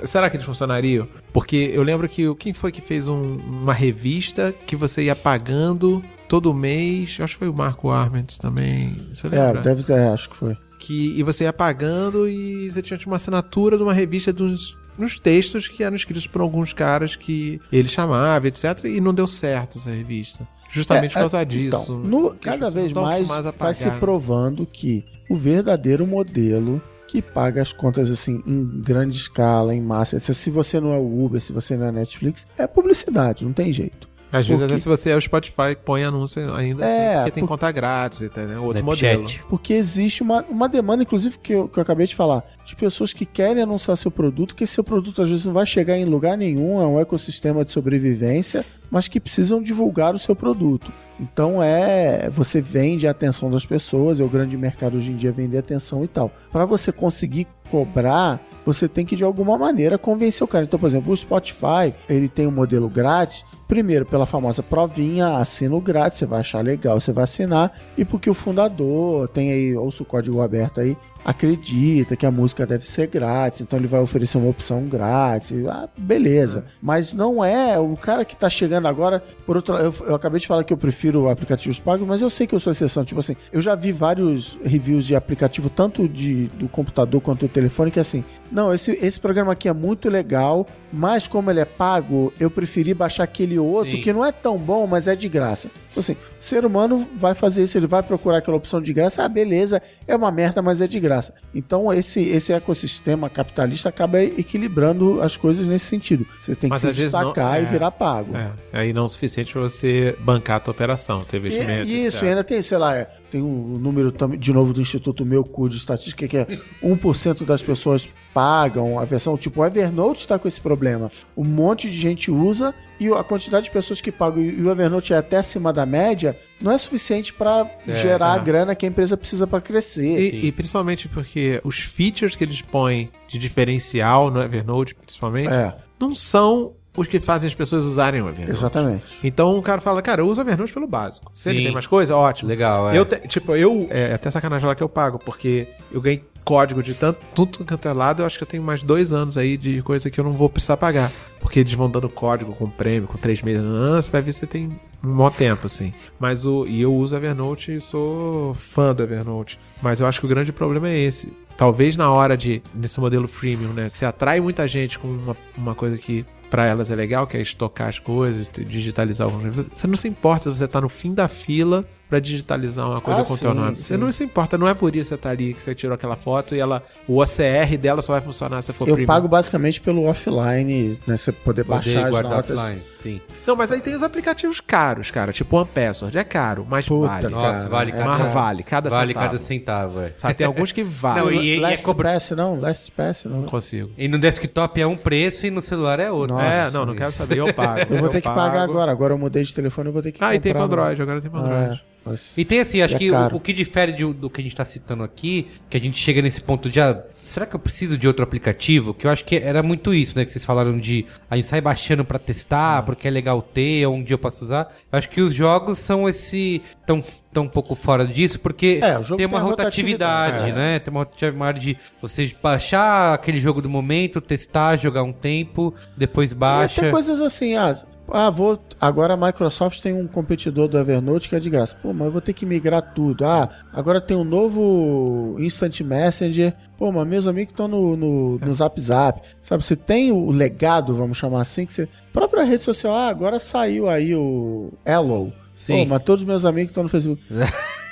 Será que eles funcionariam? Porque eu lembro que o- quem foi que fez um- uma revista que você ia pagando todo mês? Acho que foi o Marco Arment também. Você É, lembra? deve ter, acho que foi. Que, e você ia pagando e você tinha uma assinatura de uma revista dos nos textos que eram escritos por alguns caras que ele chamava, etc. E não deu certo essa revista. Justamente por É, causa é, disso. Então, no- cada vez mais vai se provando que o verdadeiro modelo que paga as contas assim em grande escala, em massa, se- se você não é o Uber, se você não é a Netflix, é publicidade, não tem jeito. Às vezes, Porque- até se você é o Spotify, põe anúncio ainda É, assim, porque tem por- conta grátis, entendeu? Outro Snapchat. modelo. Porque existe uma, uma demanda, inclusive, que eu, que eu acabei de falar, de pessoas que querem anunciar seu produto, que seu produto às vezes não vai chegar em lugar nenhum, é um ecossistema de sobrevivência, mas que precisam divulgar o seu produto. Então é. Você vende a atenção das pessoas, é o grande mercado hoje em dia vender atenção e tal. Para você conseguir cobrar, você tem que de alguma maneira convencer o cara. Então, por exemplo, o Spotify, ele tem um modelo grátis, primeiro pela famosa provinha, assina o grátis, você vai achar legal, você vai assinar, e porque o fundador tem aí, ouça o código aberto aí, acredita que a música deve ser grátis, então ele vai oferecer uma opção grátis, ah, beleza. Mas não é o cara que tá chegando agora, por outro lado, eu, eu acabei de falar que eu prefiro aplicativos pagos, mas eu sei que eu sou exceção, tipo assim, eu já vi vários reviews de aplicativo, tanto de, do computador quanto do telefone, que é assim, não, esse, esse programa aqui é muito legal, mas como ele é pago, eu preferi baixar aquele outro Sim. que não é tão bom, mas é de graça. Então assim, o ser humano vai fazer isso, ele vai procurar aquela opção de graça, ah, beleza, é uma merda, mas é de graça. Então esse, esse ecossistema capitalista acaba equilibrando as coisas nesse sentido. Você tem que Mas se às vezes não- destacar e é. virar pago. É, aí não o suficiente pra você bancar a tua operação, teu E- investimento. E, isso, ainda tem, sei lá, é, tem um número também, de novo do Instituto Meu Cu de Estatística, que é 1% das pessoas pagam a versão, tipo, o Evernote está com esse problema. Um monte de gente usa e a quantidade de pessoas que pagam e o Evernote é até acima da média, não é suficiente para gerar a tá. grana que a empresa precisa para crescer. E, e principalmente porque os features que eles põem de diferencial no Evernote, principalmente, É. não são os que fazem as pessoas usarem o Evernote. Exatamente. Então o cara fala, cara, eu uso o Evernote pelo básico. Se ele Sim. tem mais coisa, ótimo. Legal, é. Eu te- tipo, eu. É até sacanagem lá que eu pago, porque eu ganhei código de tanto, tudo quanto é eu acho que eu tenho mais dois anos aí de coisa que eu não vou precisar pagar. Porque eles vão dando código com prêmio, com três meses. Ah, você vai ver se você tem um maior tempo, assim. Mas o. E eu uso Evernote e sou fã do Evernote. Mas eu acho que o grande problema é esse. talvez na hora de, nesse modelo freemium, né? Você atrai muita gente com uma, uma coisa que pra elas é legal, que é estocar as coisas, digitalizar alguma coisa. Você não se importa se você tá no fim da fila pra digitalizar uma coisa Ah, com o teu sim, nome. sim. Você não se importa, não é por isso que você tá ali, que você tirou aquela foto e ela, o OCR dela só vai funcionar se for Eu pago basicamente pelo offline, né? Você poder, Poder baixar as guardar notas. offline. Sim. Não, mas aí tem os aplicativos caros, cara, tipo One Password, é caro, mas Puta, vale. Nossa, Cara, vale é cada, Mas vale, cada vale centavo. cada centavo, é. Sabe, tem alguns que valem. Não, e- Last é cobra- Pass, não? Last Pass, não. Não consigo. E no desktop é um preço e no celular é outro. Nossa, é, não, não quero saber, eu pago. Eu vou ter que pago. pagar agora. Agora eu mudei de telefone, eu vou ter que Ah, e tem comprar, Android, agora tem pra Android. É, mas- E tem assim, acho É que o, o que difere de- do que a gente tá citando aqui, que a gente chega nesse ponto de, ah, será que eu preciso de outro aplicativo? Que eu acho que era muito isso, né? Que vocês falaram de, a gente sai baixando pra testar, porque é legal ter, ou um dia eu posso usar. Eu acho que os jogos são esse, tão, tão um pouco fora disso, porque É, tem uma tem rotatividade, rotatividade, né? Tem uma rotatividade maior de você baixar aquele jogo do momento, testar, jogar um tempo, depois E baixa. até coisas assim, ah, ah, vou. Agora a Microsoft tem um competidor do Evernote que é de graça. Pô, mas eu vou ter que migrar tudo. Ah, agora tem um novo Instant Messenger. Pô, mas meus amigos estão no, no, no Zap Zap. Sabe, você tem o legado, vamos chamar assim, que você. Própria rede social, ah, agora saiu aí o Hello. Sim. Pô, mas todos os meus amigos estão no Facebook.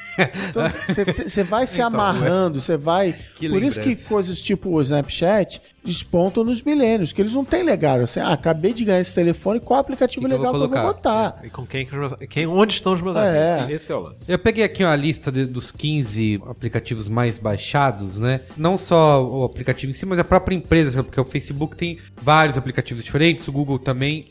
Então, você vai se amarrando, você vai. Que Por isso que coisas tipo o Snapchat despontam nos milênios, que eles não têm legado. Assim, ah, acabei de ganhar esse telefone, qual aplicativo Que que eu legal vou que eu vou botar? E com quem, que os meus- quem onde estão os meus É. amigos? Esse que é o lance. Eu peguei aqui uma lista de- dos 15 aplicativos mais baixados, né? Não só o aplicativo em si, mas a própria empresa, porque o Facebook tem vários aplicativos diferentes, o Google também.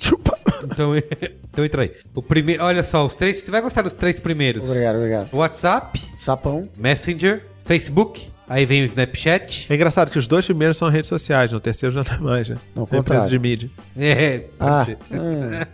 Então, então entra aí. O primeiro, olha só, os três, você vai gostar dos três primeiros. Obrigado, obrigado. WhatsApp, Sapão. Messenger, Facebook, aí vem o Snapchat. É engraçado que os dois primeiros são redes sociais, no terceiro já não é mais, né? Não, Tem empresa de mídia. É, pode Ah, ser. ah.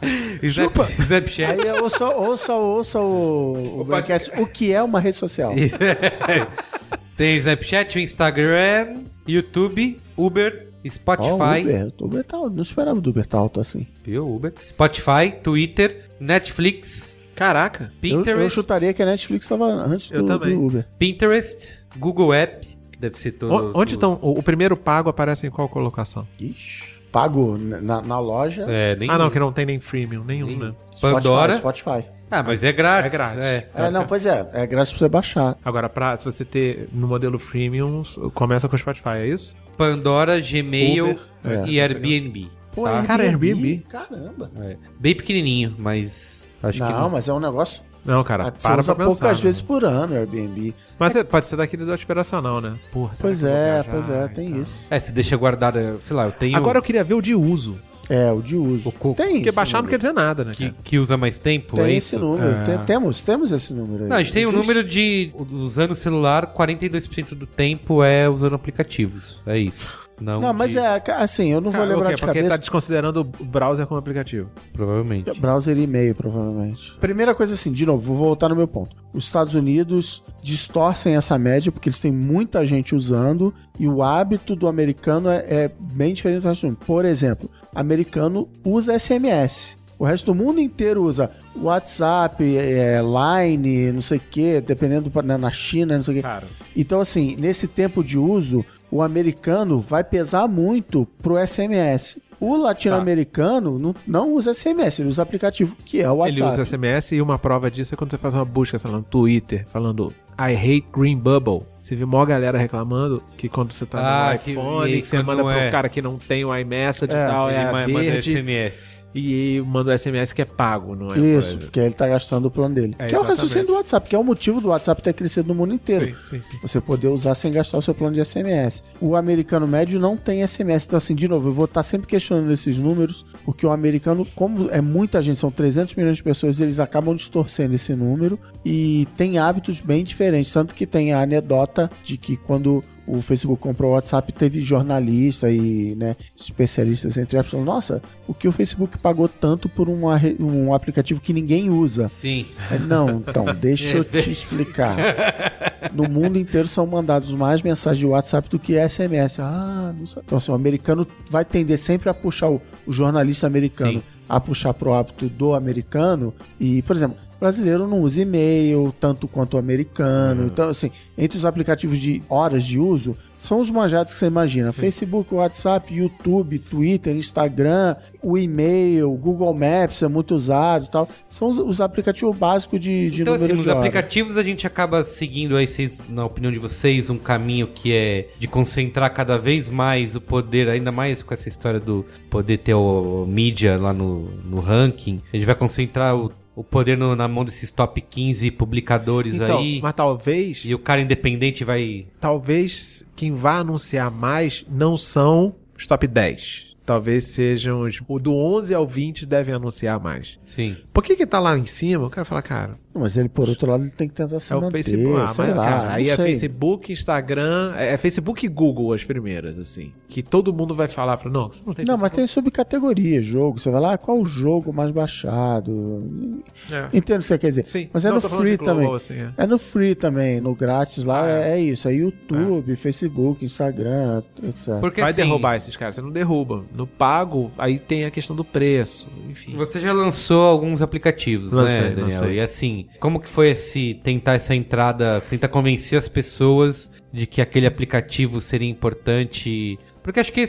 Snap, Snapchat. Aí ouça, ouça, ouça o, o, podcast, o que é uma rede social. Tem o Snapchat, o Instagram, YouTube, Uber, Spotify. Uber, o Uber tá, não esperava do Uber tá alto assim. Viu? Uber. Spotify, Twitter, Netflix, Caraca. Eu, eu Pinterest, chutaria que a Netflix estava antes Eu do, também. do Uber. Pinterest, Google App, que deve ser todo. O- onde todo- estão? O, o primeiro pago aparece em qual colocação? Ixi. Pago na, na loja. É, nem... Ah, não, que não tem nem freemium, nenhum, Nem- né? Pandora. Spotify. Spotify. Ah, mas é grátis. É grátis. É, não, pois é. É grátis pra você baixar. Agora, pra, se você ter no modelo freemium, começa com o Spotify, é isso? Pandora, Gmail Uber, é. e Airbnb. Pô, tá? Cara, Airbnb. Caramba. É. Bem pequenininho, mas acho que Não, mas é um negócio. Não, cara, Ah, você para usa pra pensar. poucas né? vezes por ano Airbnb. Mas é- pode ser daquele do aspiracional, né? Porra, será Pois é, viajar pois é, tem tal? isso. É, se deixa guardada, sei lá, eu tenho Agora eu queria ver o de uso. É, o de uso. O co- Tem Porque baixar não quer dizer nada, né? que, que usa mais tempo, Tem é esse isso? número. É. Tem- temos, temos esse número aí. Não, a gente tem o Existe. número de usando o celular, 42% do tempo é usando aplicativos. É isso. Não, Não, mas de- é, assim, eu não vou lembrar o quê? de Porque ele tá cabeça. desconsiderando o browser como aplicativo. Provavelmente. Browser e e-mail, provavelmente. Primeira coisa assim, de novo, vou voltar no meu ponto. Os Estados Unidos distorcem essa média porque eles têm muita gente usando e o hábito do americano é, é bem diferente do resto do mundo. Por exemplo, americano usa SMS. O resto do mundo inteiro usa WhatsApp, é, Line, não sei o que, dependendo do, na na China, não sei o que. Cara. Então, assim, nesse tempo de uso, o americano vai pesar muito pro SMS. O latino-americano não, não usa SMS, ele usa aplicativo, que é o WhatsApp. Ele usa SMS e uma prova disso é quando você faz uma busca, sei lá, no Twitter, falando I hate green bubble. Você vê mó galera reclamando que quando você tá Ah, no que- iPhone, e que, você manda pro é- cara que não tem o iMessage É, e tal, é Ele a ma- manda verde, SMS. E manda o SMS que é pago, não é? Isso, coisa. porque ele tá gastando o plano dele. É, que é o raciocínio do WhatsApp, que é o motivo do WhatsApp ter crescido no mundo inteiro. Sim, sim, sim. Você poder usar sem gastar o seu plano de SMS. O americano médio não tem SMS. Então, assim, de novo, eu vou estar sempre questionando esses números, porque o americano, como é muita gente, são 300 milhões de pessoas, eles acabam distorcendo esse número e tem hábitos bem diferentes. Tanto que tem a anedota de que quando o Facebook comprou o WhatsApp, teve jornalista e né, especialistas entre aspas falando, nossa, o que o Facebook pagou tanto por uma um aplicativo que ninguém usa? Sim. É, Não, então, deixa eu te explicar. No mundo inteiro são mandados mais mensagens de WhatsApp do que SMS. Ah, não sei. Então, assim, o americano vai tender sempre a puxar o, o jornalista americano Sim. a puxar pro hábito do americano. E, por exemplo, brasileiro não usa e-mail tanto quanto o americano. Então, assim, entre os aplicativos de horas de uso, são os manjados que você imagina. Facebook, WhatsApp, YouTube, Twitter, Instagram, o e-mail, Google Maps é muito usado e tal. São os, os aplicativos básicos de, de Então, assim, número nos de hora. aplicativos a gente acaba seguindo aí, vocês, na opinião de vocês, um caminho que é de concentrar cada vez mais o poder, ainda mais com essa história do poder ter o mídia lá no, no ranking. A gente vai concentrar o, o poder no- na mão desses top 15 publicadores Então, aí. mas talvez, E o cara independente vai. talvez quem vá anunciar mais não são os top 10. Talvez sejam os, o do 11 ao 20 devem anunciar mais. Sim. Por que que tá lá em cima? Eu quero falar, cara, Mas ele, por outro lado, ele tem que tentar se é o manter, Facebook. Ah, sei mas, lá, cara, não aí é sei. Facebook, Instagram, é, é Facebook e Google as primeiras, assim. Que todo mundo vai falar pra. Não, você não tem Não, mas tem subcategoria, jogo. Você vai lá, qual o jogo mais baixado? É. Entendo o que você quer dizer. Sim. Mas é Não, no free global, também. assim, é. é. no free também. No grátis lá Ah, é. é isso. É YouTube, Facebook, Instagram, etc. Porque Vai assim, derrubar esses caras, você não derruba. No pago, aí tem a questão do preço, enfim. Você já lançou alguns aplicativos, Lancei, né, Daniel? lancei. E assim, como que foi esse tentar essa entrada, tentar convencer as pessoas de que aquele aplicativo seria importante? Porque acho que é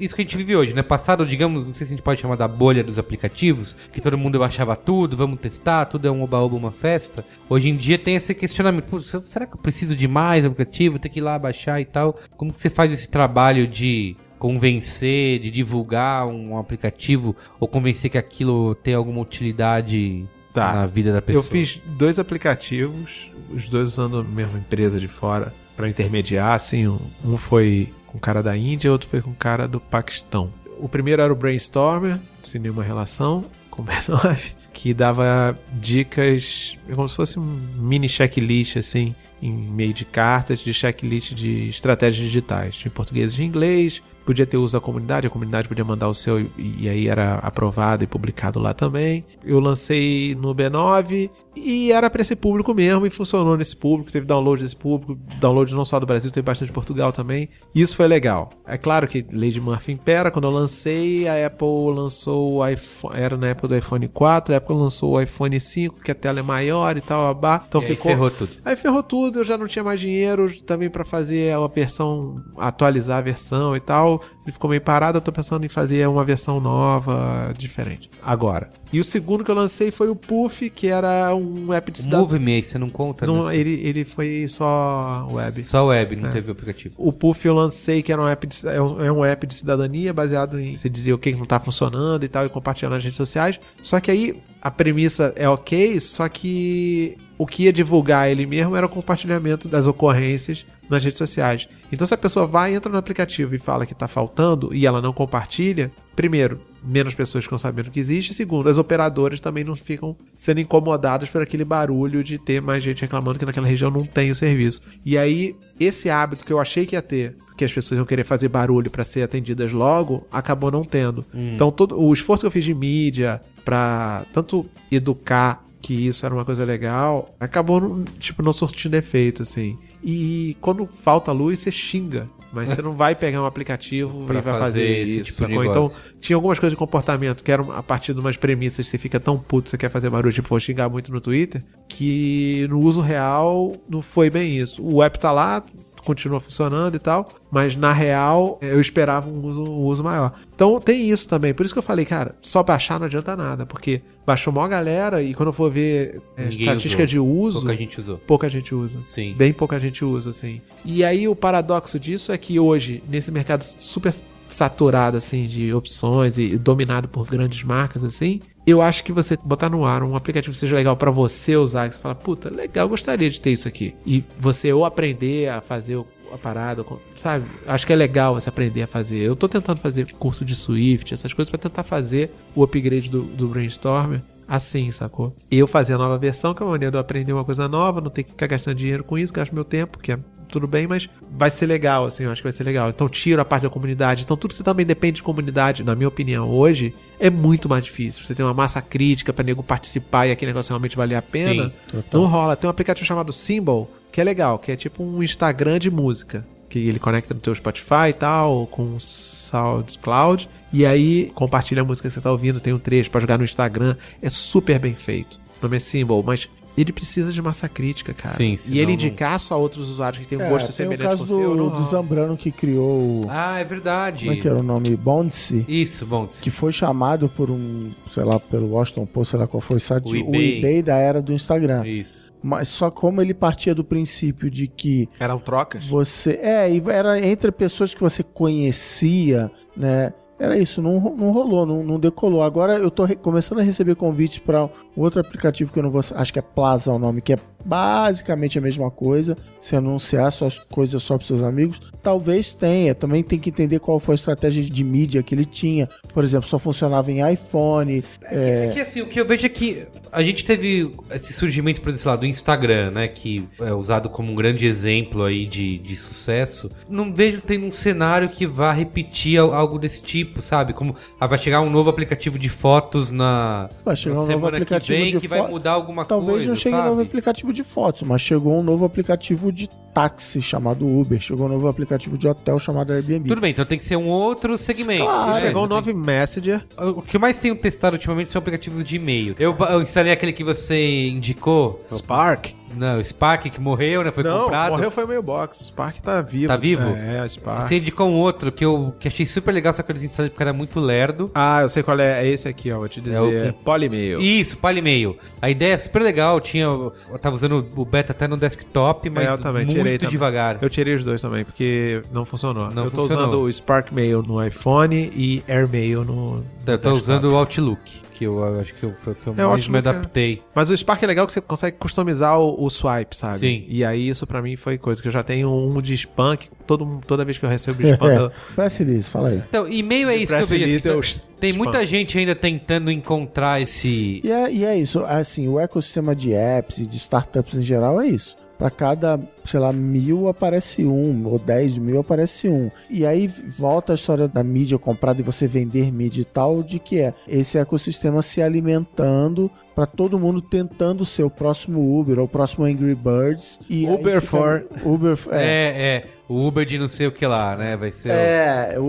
isso que a gente vive hoje, né? Passado, digamos, não sei se a gente pode chamar da bolha dos aplicativos, que todo mundo baixava tudo, vamos testar, tudo é um oba-oba, uma festa. Hoje em dia tem esse questionamento, "Pô, será que eu preciso de mais aplicativo? Ter que ir lá baixar e tal? Como que você faz esse trabalho de convencer, de divulgar um aplicativo ou convencer que aquilo tem alguma utilidade Tá. na vida da pessoa? Eu fiz dois aplicativos, os dois usando a mesma empresa de fora para intermediar, assim, um, foi com cara da Índia, outro foi com cara do Paquistão. O primeiro era o Brainstormer, sem nenhuma relação, com o B9, que dava dicas, é como se fosse um mini checklist, assim, em meio de cartas, de checklist de estratégias digitais, em português e em inglês. Podia ter uso da comunidade, a comunidade podia mandar o seu e, e aí era aprovado e publicado lá também. Eu lancei no B9 e era para esse público mesmo e funcionou nesse público. Teve download desse público, download não só do Brasil, teve bastante de Portugal também. E isso foi legal. É claro que Lady Murphy impera. Quando eu lancei, a Apple lançou o iPhone, era na época do iPhone 4, a Apple lançou o iPhone 5, que a tela é maior e tal, abá. Então E aí ficou. ferrou tudo. Aí ferrou tudo, eu já não tinha mais dinheiro também pra fazer a versão, atualizar a versão e tal. Ele ficou meio parado, eu tô pensando em fazer uma versão nova, diferente. Agora. E o segundo que eu lancei foi o Puff, que era um app de cidadão. Move Me, você não conta? Não, ele, ele foi só web. Só web, não É. teve o aplicativo. O Puff eu lancei, que era um app de, é um, é um app de cidadania baseado em você dizer o que que não tá funcionando e tal, e compartilhar nas redes sociais. Só que aí a premissa é ok, só que o que ia divulgar ele mesmo era o compartilhamento das ocorrências nas redes sociais. Então se a pessoa vai, entra no aplicativo e fala que tá faltando e ela não compartilha, primeiro, menos pessoas ficam sabendo que existe. Segundo, as operadoras também não ficam sendo incomodadas por aquele barulho de ter mais gente reclamando que naquela região não tem o serviço. E aí, esse hábito que eu achei que ia ter, que as pessoas iam querer fazer barulho para ser atendidas logo, acabou não tendo. Então, todo o esforço que eu fiz de mídia para tanto educar que isso era uma coisa legal, acabou, tipo, não surtindo efeito, assim. E quando falta luz, você xinga. Mas você não vai pegar um aplicativo Pra e vai fazer fazer, isso, tipo sacou? Então, tinha algumas coisas de comportamento que eram a partir de umas premissas, você fica tão puto, você quer fazer barulho, tipo, vou xingar muito no Twitter, que no uso real não foi bem isso. O app tá lá, continua funcionando e tal, mas na real eu esperava um uso, um uso maior. Então tem isso também. Por isso que eu falei, cara, só baixar não adianta nada, porque baixou maior galera e quando eu for ver é, estatística usou. de uso, Pouca gente usou. pouca gente usa. Sim. Bem pouca gente usa, assim. E aí o paradoxo disso é que hoje, nesse mercado super saturado, assim, de opções e dominado por grandes marcas, assim, eu acho que você botar no ar um aplicativo que seja legal pra você usar, que você fala, puta, legal, gostaria de ter isso aqui. E você ou aprender a fazer a parada, sabe? Acho que é legal você aprender a fazer. Eu tô tentando fazer curso de Swift, essas coisas, pra tentar fazer o upgrade do, do Brainstormer assim, sacou? Eu fazer a nova versão, que é uma maneira de eu aprender uma coisa nova, não ter que ficar gastando dinheiro com isso, gasto meu tempo, que é tudo bem, mas vai ser legal, assim, eu acho que vai ser legal. Então tiro a parte da comunidade. Então tudo que você também depende de comunidade, na minha opinião, hoje, é muito mais difícil. Você tem uma massa crítica pra nego participar e aquele negócio realmente valer a pena. Sim, não rola. Tem um aplicativo chamado Symbol, que é legal, que é tipo um Instagram de música. Que ele conecta no teu Spotify e tal, com SoundCloud. E aí compartilha a música que você tá ouvindo, tem um trecho pra jogar no Instagram. É super bem feito. nome é Symbol, mas ele precisa de massa crítica, cara. Sim, e ele não- indicar só outros usuários que têm um É, gosto semelhante caso com o seu. do, não- do Zambrano que criou. Ah, é verdade. Como é que era o nome? Bouncy. Isso, bom. Que foi chamado por um, sei lá, pelo Washington Post, sei lá qual foi site, O o eBay. eBay, da era do Instagram. Isso. Mas só como ele partia do princípio de que Eram trocas? você. É, e era entre pessoas que você conhecia, né? Era isso, não, não rolou, não, não decolou. Agora eu tô começando a receber convites para outro aplicativo que eu não vou. Acho que é Plaza o nome, que é basicamente a mesma coisa. Você anunciar suas coisas só para seus amigos. Talvez tenha. Também tem que entender qual foi a estratégia de mídia que ele tinha. Por exemplo, só funcionava em iPhone. É que assim, o que eu vejo é que a gente teve esse surgimento, por exemplo, lá, do Instagram, né? Que é usado como um grande exemplo aí de, de sucesso. Não vejo tendo um cenário que vá repetir al- algo desse tipo, sabe? Como ah, vai chegar um novo aplicativo de fotos na, Vai chegar na um novo semana aplicativo que vem de que vai mudar alguma Talvez coisa. não chegue um sabe? novo aplicativo de fotos, mas chegou um novo aplicativo de táxi chamado Uber. Chegou um novo aplicativo de hotel chamado Airbnb. Tudo bem, então tem que ser um outro segmento. Claro. É, Chegou um novo Messenger. tem- O que eu mais tenho testado ultimamente são aplicativos de e-mail. Eu, eu instalei aquele que você indicou. Spark. Não, o Spark que morreu, né? Foi não, comprado. morreu foi o Mailbox. O Spark tá vivo. Tá vivo? É, o Spark. Você indicou um outro que eu que achei super legal, só que eu desinstalei porque era muito lerdo. Ah, eu sei qual é. É esse aqui, ó. Vou te dizer. É o É que- Polymail. Isso, Palemail. A ideia é super legal, tinha, eu tava usando o beta até no desktop, mas É, eu também muito tirei também. devagar. Eu tirei os dois também, porque não funcionou. Não eu tô funcionou. usando o Spark Mail no iPhone e AirMail no. Eu tô desktop. usando o Outlook, que eu acho que eu, foi o que eu É, mais me é- adaptei. Mas o Spark é legal que você consegue customizar o, o swipe, sabe? Sim. E aí isso pra mim foi coisa que eu já tenho um de spam que todo, toda vez que eu recebo spam. eu- Press release, fala aí. Então, e-mail é isso que eu Press vejo. release, assim, eu- tem spam. muita gente ainda tentando encontrar esse... E é, e é isso, assim, o ecossistema de apps e de startups em geral é isso. Pra cada, sei lá, mil aparece um, ou dez mil aparece um. E aí volta a história da mídia comprada e você vender mídia e tal, de que é esse ecossistema se alimentando pra todo mundo tentando ser o próximo Uber ou o próximo Angry Birds. E Uber fica- for- Uber é, É, é, o Uber de não sei o que lá, né? Vai ser... É, o,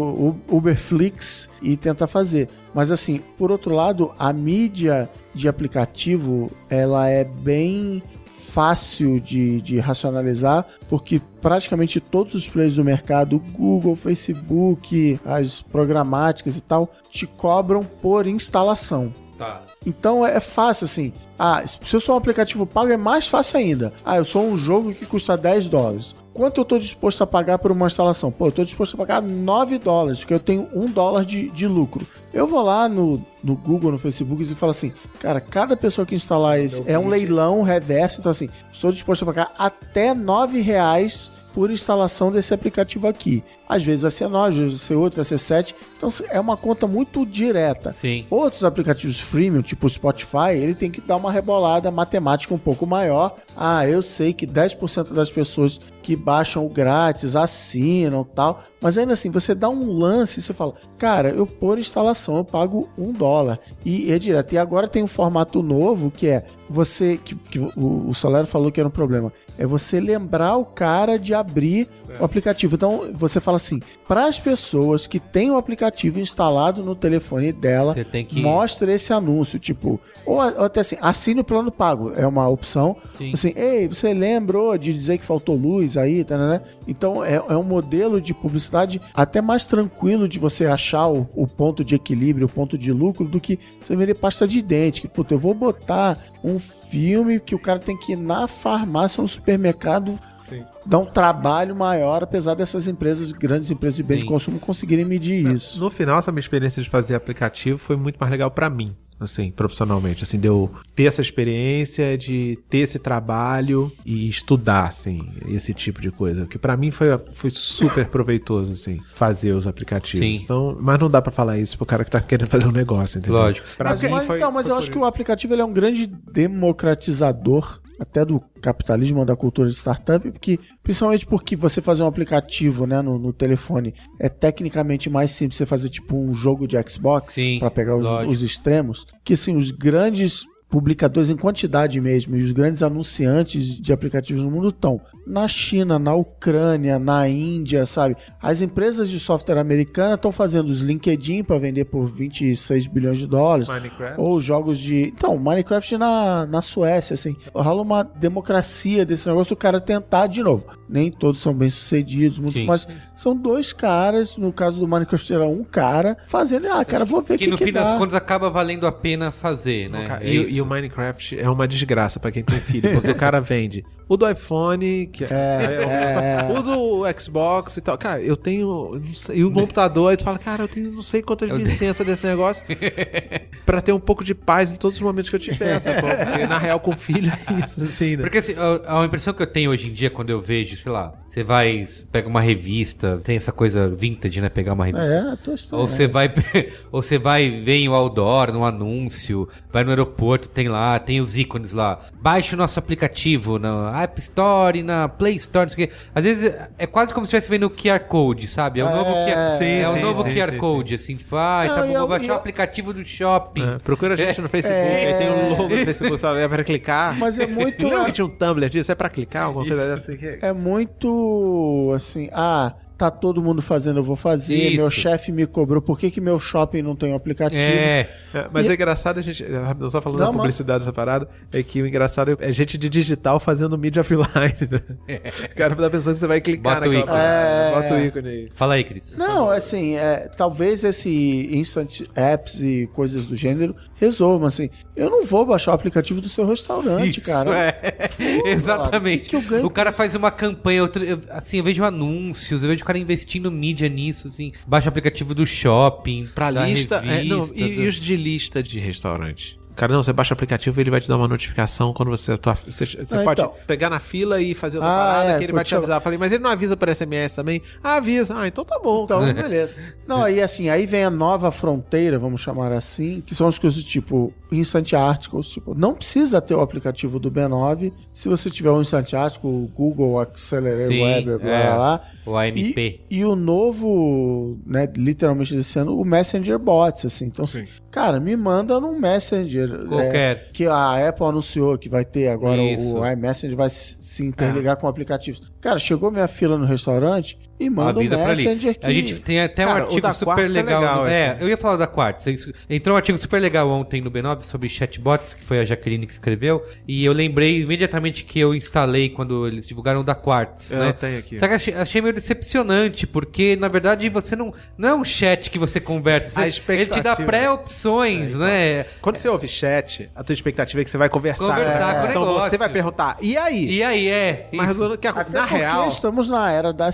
o Uberflix e tentar fazer. Mas assim, por outro lado, a mídia de aplicativo, ela é bem fácil de, de racionalizar, porque praticamente todos os players do mercado, Google, Facebook, as programáticas e tal, te cobram por instalação. Tá. Então é fácil assim. Ah, se eu sou um aplicativo pago é mais fácil ainda. Ah, eu sou um jogo que custa 10 dólares. Quanto eu tô disposto a pagar por uma instalação? Pô, eu tô disposto a pagar 9 dólares, porque eu tenho 1 dólar de, de lucro. Eu vou lá no, no Google, no Facebook e falo assim, cara, cada pessoa que instalar esse é um leilão reverso, então assim, estou disposto a pagar até 9 reais por instalação desse aplicativo aqui. Às vezes vai ser 9, às vezes vai ser 8, vai ser 7. Então é uma conta muito direta. Sim. Outros aplicativos freemium, tipo o Spotify, ele tem que dar uma rebolada matemática um pouco maior. Ah, eu sei que 10% das pessoas que baixam o grátis assinam tal, mas ainda assim, você dá um lance e você fala, cara, eu por instalação eu pago um dólar e é direto. E agora tem um formato novo que é você, que, que o, o Solero falou que era um problema, é você lembrar o cara de abrir o aplicativo. Então você fala assim, para as pessoas que têm o aplicativo instalado no telefone dela, Você tem que- mostra esse anúncio, tipo, ou, ou até assim, assine o plano pago, é uma opção. Sim. Assim, ei, você lembrou de dizer que faltou luz aí, tá, né? Então é, é um modelo de publicidade até mais tranquilo de você achar o, o ponto de equilíbrio, o ponto de lucro, do que você vender pasta de dente. Que, puta, eu vou botar um filme que o cara tem que ir na farmácia ou no supermercado Sim. Dá um trabalho maior, apesar dessas empresas, grandes empresas de bens de consumo, conseguirem medir isso. No final, essa minha experiência de fazer aplicativo foi muito mais legal pra mim, assim, profissionalmente. Assim, de eu ter essa experiência, de ter esse trabalho e estudar, assim, esse tipo de coisa. Que pra mim foi, foi super proveitoso, assim, fazer os aplicativos. Sim. Então, mas não dá pra falar isso pro cara que tá querendo fazer um negócio, entendeu? Lógico. Pra mas, mim mas foi- então, mas foi eu acho que isso. o aplicativo ele é um grande democratizador até do capitalismo ou da cultura de startup, porque, principalmente porque você fazer um aplicativo né, no, no telefone é tecnicamente mais simples você fazer tipo um jogo de Xbox Sim, para pegar os, os extremos, que assim, os grandes publicadores em quantidade mesmo, e os grandes anunciantes de aplicativos no mundo estão na China, na Ucrânia, na Índia, sabe? As empresas de software americana estão fazendo os LinkedIn para vender por 26 bilhões de dólares. Minecraft. Ou jogos de. Então, Minecraft na, na Suécia, assim. Rola uma democracia desse negócio do cara tentar de novo. Nem todos são bem sucedidos, muitos, Sim. mas são dois caras, no caso do Minecraft era um cara, fazendo, ah, cara, vou ver o Que que, no que fim dá. das contas acaba valendo a pena fazer, né? É e, e o Minecraft é uma desgraça pra quem tem filho, porque o cara vende o do iPhone, que é, o, o do Xbox e tal. Cara, eu tenho. eu não sei, e o computador, aí tu fala, cara, eu tenho não sei quantas licenças desse negócio pra ter um pouco de paz em todos os momentos que eu tiver, sacou? Porque na real, com filho é isso, assim, né? Porque assim, a, a impressão que eu tenho hoje em dia quando eu vejo, sei lá, você vai, pega uma revista, tem essa coisa vintage, né? Pegar uma revista. É, tô estranho. Ou você vai, ou você vai ver em o outdoor, no anúncio, vai no aeroporto, tem lá, tem os ícones lá. Baixe o nosso aplicativo na App Store, na Play Store, não sei o quê. Às vezes é quase como se estivesse vendo o QR Code, sabe? É o novo QR, sim, é o sim, novo sim, QR Code, assim, tipo, ah, Não, tá bom, eu- vou baixar e o eu- aplicativo do shopping. É, procura a gente no Facebook, aí tem o logo do Facebook pra, pra clicar. Mas é muito- Lembra que tinha um Tumblr disso? É pra clicar, alguma coisa assim. É muito assim, ah, tá todo mundo fazendo, eu vou fazer. Isso. Meu chefe me cobrou, por que, que meu shopping não tem um aplicativo? É, É, mas é engraçado a gente. Não só falando Não, da publicidade dessa parada, é que o engraçado é gente de digital fazendo mídia offline. Né? O cara tá pensando que você vai clicar Bota naquela. É. Bota o ícone aí. fala aí, Cris. Não, assim, é, talvez esse instant apps e coisas do gênero resolvam, assim. Eu não vou baixar o aplicativo do seu restaurante, cara. é. Exatamente. que que ganho o cara faz uma campanha, eu- assim, eu vejo anúncios, eu vejo o cara investindo mídia nisso, assim, baixa o aplicativo do shopping, Pra lista. é, não, revista, e, do- e os de lista de restaurante? Cara, não, você baixa o aplicativo e ele vai te dar uma notificação quando você. Tua, você você Ah, pode então. pegar na fila e fazer outra Ah, parada é, que ele vai te avisar. Eu falei, mas ele não avisa por SMS também? Ah, avisa. Ah, então tá bom. Então, beleza. Não, aí assim, aí vem a nova fronteira, vamos chamar assim, que são as coisas tipo Instant Articles, tipo, não precisa ter o aplicativo do B9 se você tiver o Instant Article, o Google Accelerator Sim, Web, blá, blá, é. blá. O AMP. E, e o novo, né, literalmente desse ano, o Messenger Bots, assim. Então, assim, cara, me manda num Messenger. Qualquer. é, que a Apple anunciou que vai ter agora Isso. o iMessenger, vai se se interligar com aplicativos. Cara, chegou minha fila no restaurante e manda avisa um. Messenger que... A gente tem até Cara, um artigo super Quartz é legal. legal, é, assim. eu ia falar da Quartz. Entrou um artigo super legal ontem no B9 sobre chatbots, que foi a Jaqueline que escreveu. E eu lembrei imediatamente que eu instalei quando eles divulgaram o da Quartz. É, né? eu tenho aqui. Só que achei, achei meio decepcionante, porque na verdade você não. Não é um chat que você conversa. A Você- ele te dá pré-opções, né? Quando você ouve chat, a tua expectativa é que você vai conversar. Conversar com o então negócio. você vai perguntar, e aí? E aí é. Mas isso. o que Até na real. estamos na era da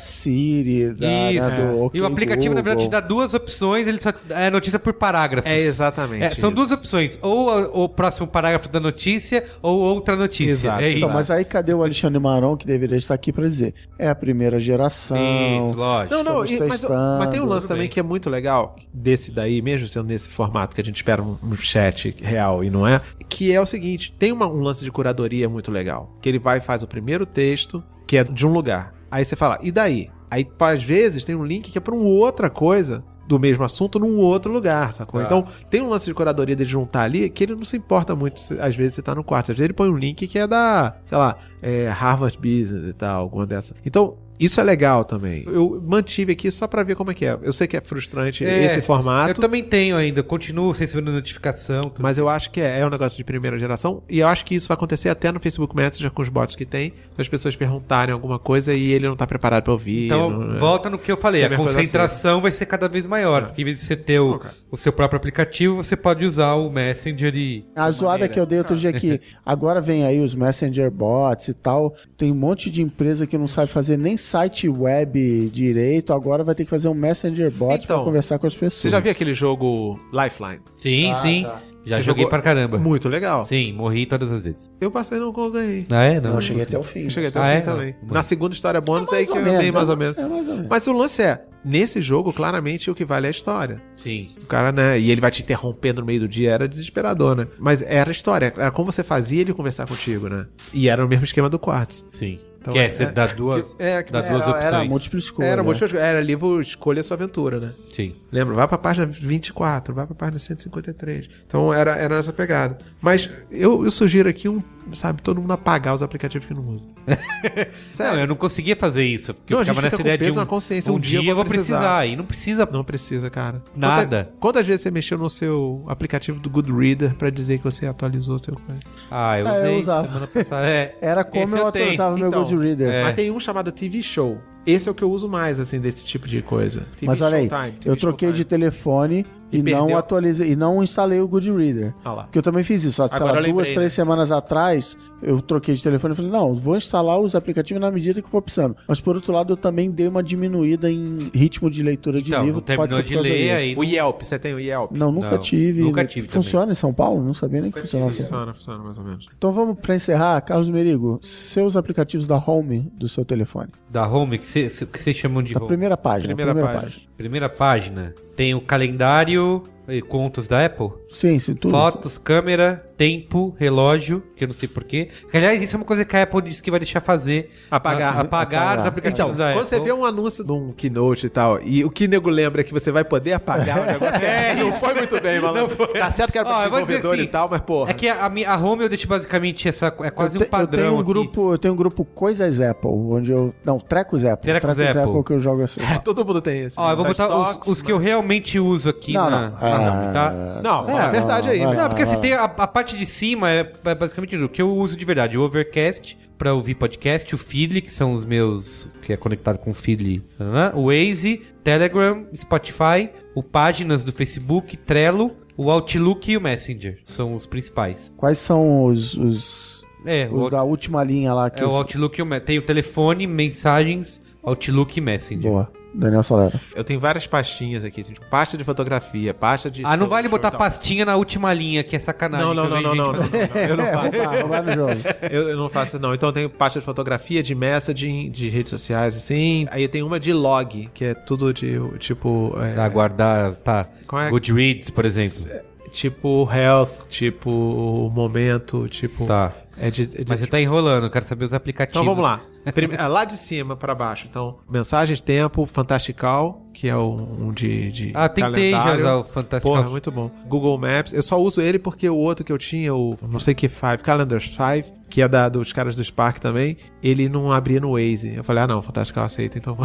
Siri, da, Isso. né, do OK e o aplicativo, na verdade, te dá duas opções, ele só é notícia por parágrafos. É exatamente É, são isso. duas opções, ou a- o próximo parágrafo da notícia, ou outra notícia. Exato. É isso. Então, mas aí cadê o Alexandre Maron, que deveria estar aqui para dizer? É a primeira geração. Isso, lógico. Não, não, e- mas, mas tem um lance também bem. que é muito legal, desse daí, mesmo sendo nesse formato que a gente espera um, um chat real e não é, que é o seguinte: tem uma- um lance de curadoria muito legal. Que ele vai e faz o primeiro texto, que é de um lugar. Aí você fala, e daí? Aí, às vezes, tem um link que é pra uma outra coisa do mesmo assunto num outro lugar, sacou? Tá. Então, tem um lance de curadoria dele juntar ali que ele não se importa muito, se- às vezes, você tá no quarto. Às vezes ele põe um link que é da, sei lá, é, Harvard Business e tal, alguma dessa. Então, isso é legal também. Eu mantive aqui só pra ver como é que é. Eu sei que é frustrante É, esse formato. Eu também tenho ainda, continuo recebendo notificação. tudo. Mas eu acho que é, é um negócio de primeira geração. E eu acho que isso vai acontecer até no Facebook Messenger com os bots que tem. Se as pessoas perguntarem alguma coisa e ele não tá preparado pra ouvir. Então, não- é. volta no que eu falei, É a concentração vai ser cada vez maior. Porque em vez de você ter o, Ok. o seu próprio aplicativo, você pode usar o Messenger e. A zoada que eu dei outro dia aqui. Agora vem aí os Messenger bots e tal. Tem um monte de empresa que não sabe fazer nem site web direito. Agora vai ter que fazer um Messenger bot Então, pra conversar com as pessoas. Você já viu aquele jogo Lifeline? Sim, Ah, sim. já. Já Você joguei pra caramba. Muito legal. Sim, morri todas as vezes. Eu passei no gol ganhei. Ah, é? Não, Não, eu cheguei até o fim. Eu cheguei até Ah, o fim é? também. Não. Na segunda história bônus É aí que eu meio mais é- ou menos. é mais ou menos. Mas o lance é, nesse jogo, claramente o que vale é a história. Sim. O cara, né? E ele vai te interrompendo no meio do dia, era desesperador, né? Mas era a história, era como você fazia ele conversar contigo, né? E era o mesmo esquema do Quartz. Sim. Então, que é, você dá duas, que- é, que dá você- duas Era, opções. era múltipla escolha. Era, múltiplas- era livro Escolha Sua Aventura, né? Sim. Lembra? Vai pra página 24, vai pra página 153. Então era, era nessa pegada. Mas eu, eu sugiro aqui um, sabe, todo mundo apagar os aplicativos que não usa. Não, eu não conseguia fazer isso. Porque Não, eu a gente ficava nessa ideia de um, na consciência, um, um dia, eu vou precisar. E não precisa. Não precisa, cara. Nada. Quanta- quantas vezes você mexeu no seu aplicativo do Goodreader pra dizer que você atualizou o seu coisa? Ah, eu É, eu usei usava. semana passada. É. Era como Esse eu, atualizava meu Então, Goodreader. é. Mas tem um chamado TV Show. Esse é o que eu uso mais, assim, desse tipo de coisa. TV Mas olha aí, TV eu troquei de telefone e, E não atualizei e não instalei o Goodreader. Ah lá. Porque eu também fiz isso. Só, sei lá, eu lembrei, duas, três né? semanas atrás, eu troquei de telefone e falei, não, vou instalar os aplicativos na medida que for precisando. Mas por outro lado, eu também dei uma diminuída em ritmo de leitura de Então, livro. não terminou por de ler, aí- O Yelp, você tem o Yelp? Não, nunca Não, tive. nunca né? tive Funciona em São Paulo? Não sabia nem que funcionava. Paulo. Funciona, funciona mais ou menos. Então vamos pra encerrar, Carlos Merigo, seus aplicativos da home do seu telefone. Da home, que vocês que vocês chamam de Da home. primeira página. Primeira Primeira, página. página. Primeira página. Tem o calendário, e contos da Apple. Sim, sim, tudo. Fotos, câmera, tempo, relógio, que eu não sei porquê. Aliás, isso é uma coisa que a Apple disse que vai deixar fazer. Apagar. Apagar, Apagar. os aplicativos Então, da quando Apple. você vê um anúncio de um keynote e tal, e o que nego lembra é que você vai poder apagar o negócio, é, não foi muito bem, malandro. Tá certo que era Ó, pra dizer desenvolvedor assim, e tal, mas porra. É que a, a, home eu deixo basicamente essa. É quase eu, um te- padrão. eu tenho um aqui. grupo, eu tenho um grupo Coisas Apple, onde eu. Não, Trecos Apple. Trecos Apple. que eu jogo assim. Todo mundo tem esse. Ó, eu vou Touch botar os, Talks, os que eu realmente uso aqui Não, na, não. Na home, tá? Ah, Não, fala a É, verdade não, aí, lá. Não, porque assim, tem a, a parte de cima é, é basicamente o que eu uso de verdade. O Overcast pra ouvir podcast, o Feedly, que são os meus, que é conectado com o Feedly, né? o Waze, Telegram, Spotify, o Páginas do Facebook, Trello, o Outlook e o Messenger. São os principais. Quais são os, os, É, os o, da última linha lá que é o os- Outlook e o Me- Tem o telefone, mensagens, Outlook e Messenger. Boa. Daniel Solera. Eu tenho várias pastinhas aqui, assim, tipo, pasta de fotografia, pasta de. Ah, não vale botar pastinha na última linha, que é sacanagem. Não, não, não, não, não, gente não, Eu não faço. Ah, vai no jogo. Eu, eu não faço não. Então eu tenho pasta de fotografia, de messaging, de redes sociais, assim. Aí eu tenho uma de log, que é tudo de, tipo... é, guardar, tá. Qual é? Goodreads, por exemplo. Tipo health, tipo momento, tipo... Tá. É de, é de- Mas você tá enrolando, eu quero saber os aplicativos. Então vamos lá. Prime- ah, lá de cima pra baixo. Então, mensagens, tempo, Fantastical, que é um, de, de Ah, tentei já calendário. usar o Fantastical. Porra, muito bom. Google Maps. Eu só uso ele porque o outro que eu tinha, o não sei que 5, Calendar 5, que é da, dos caras do Spark também, ele não abria no Waze. Eu falei, ah não, Fantastical aceita, então...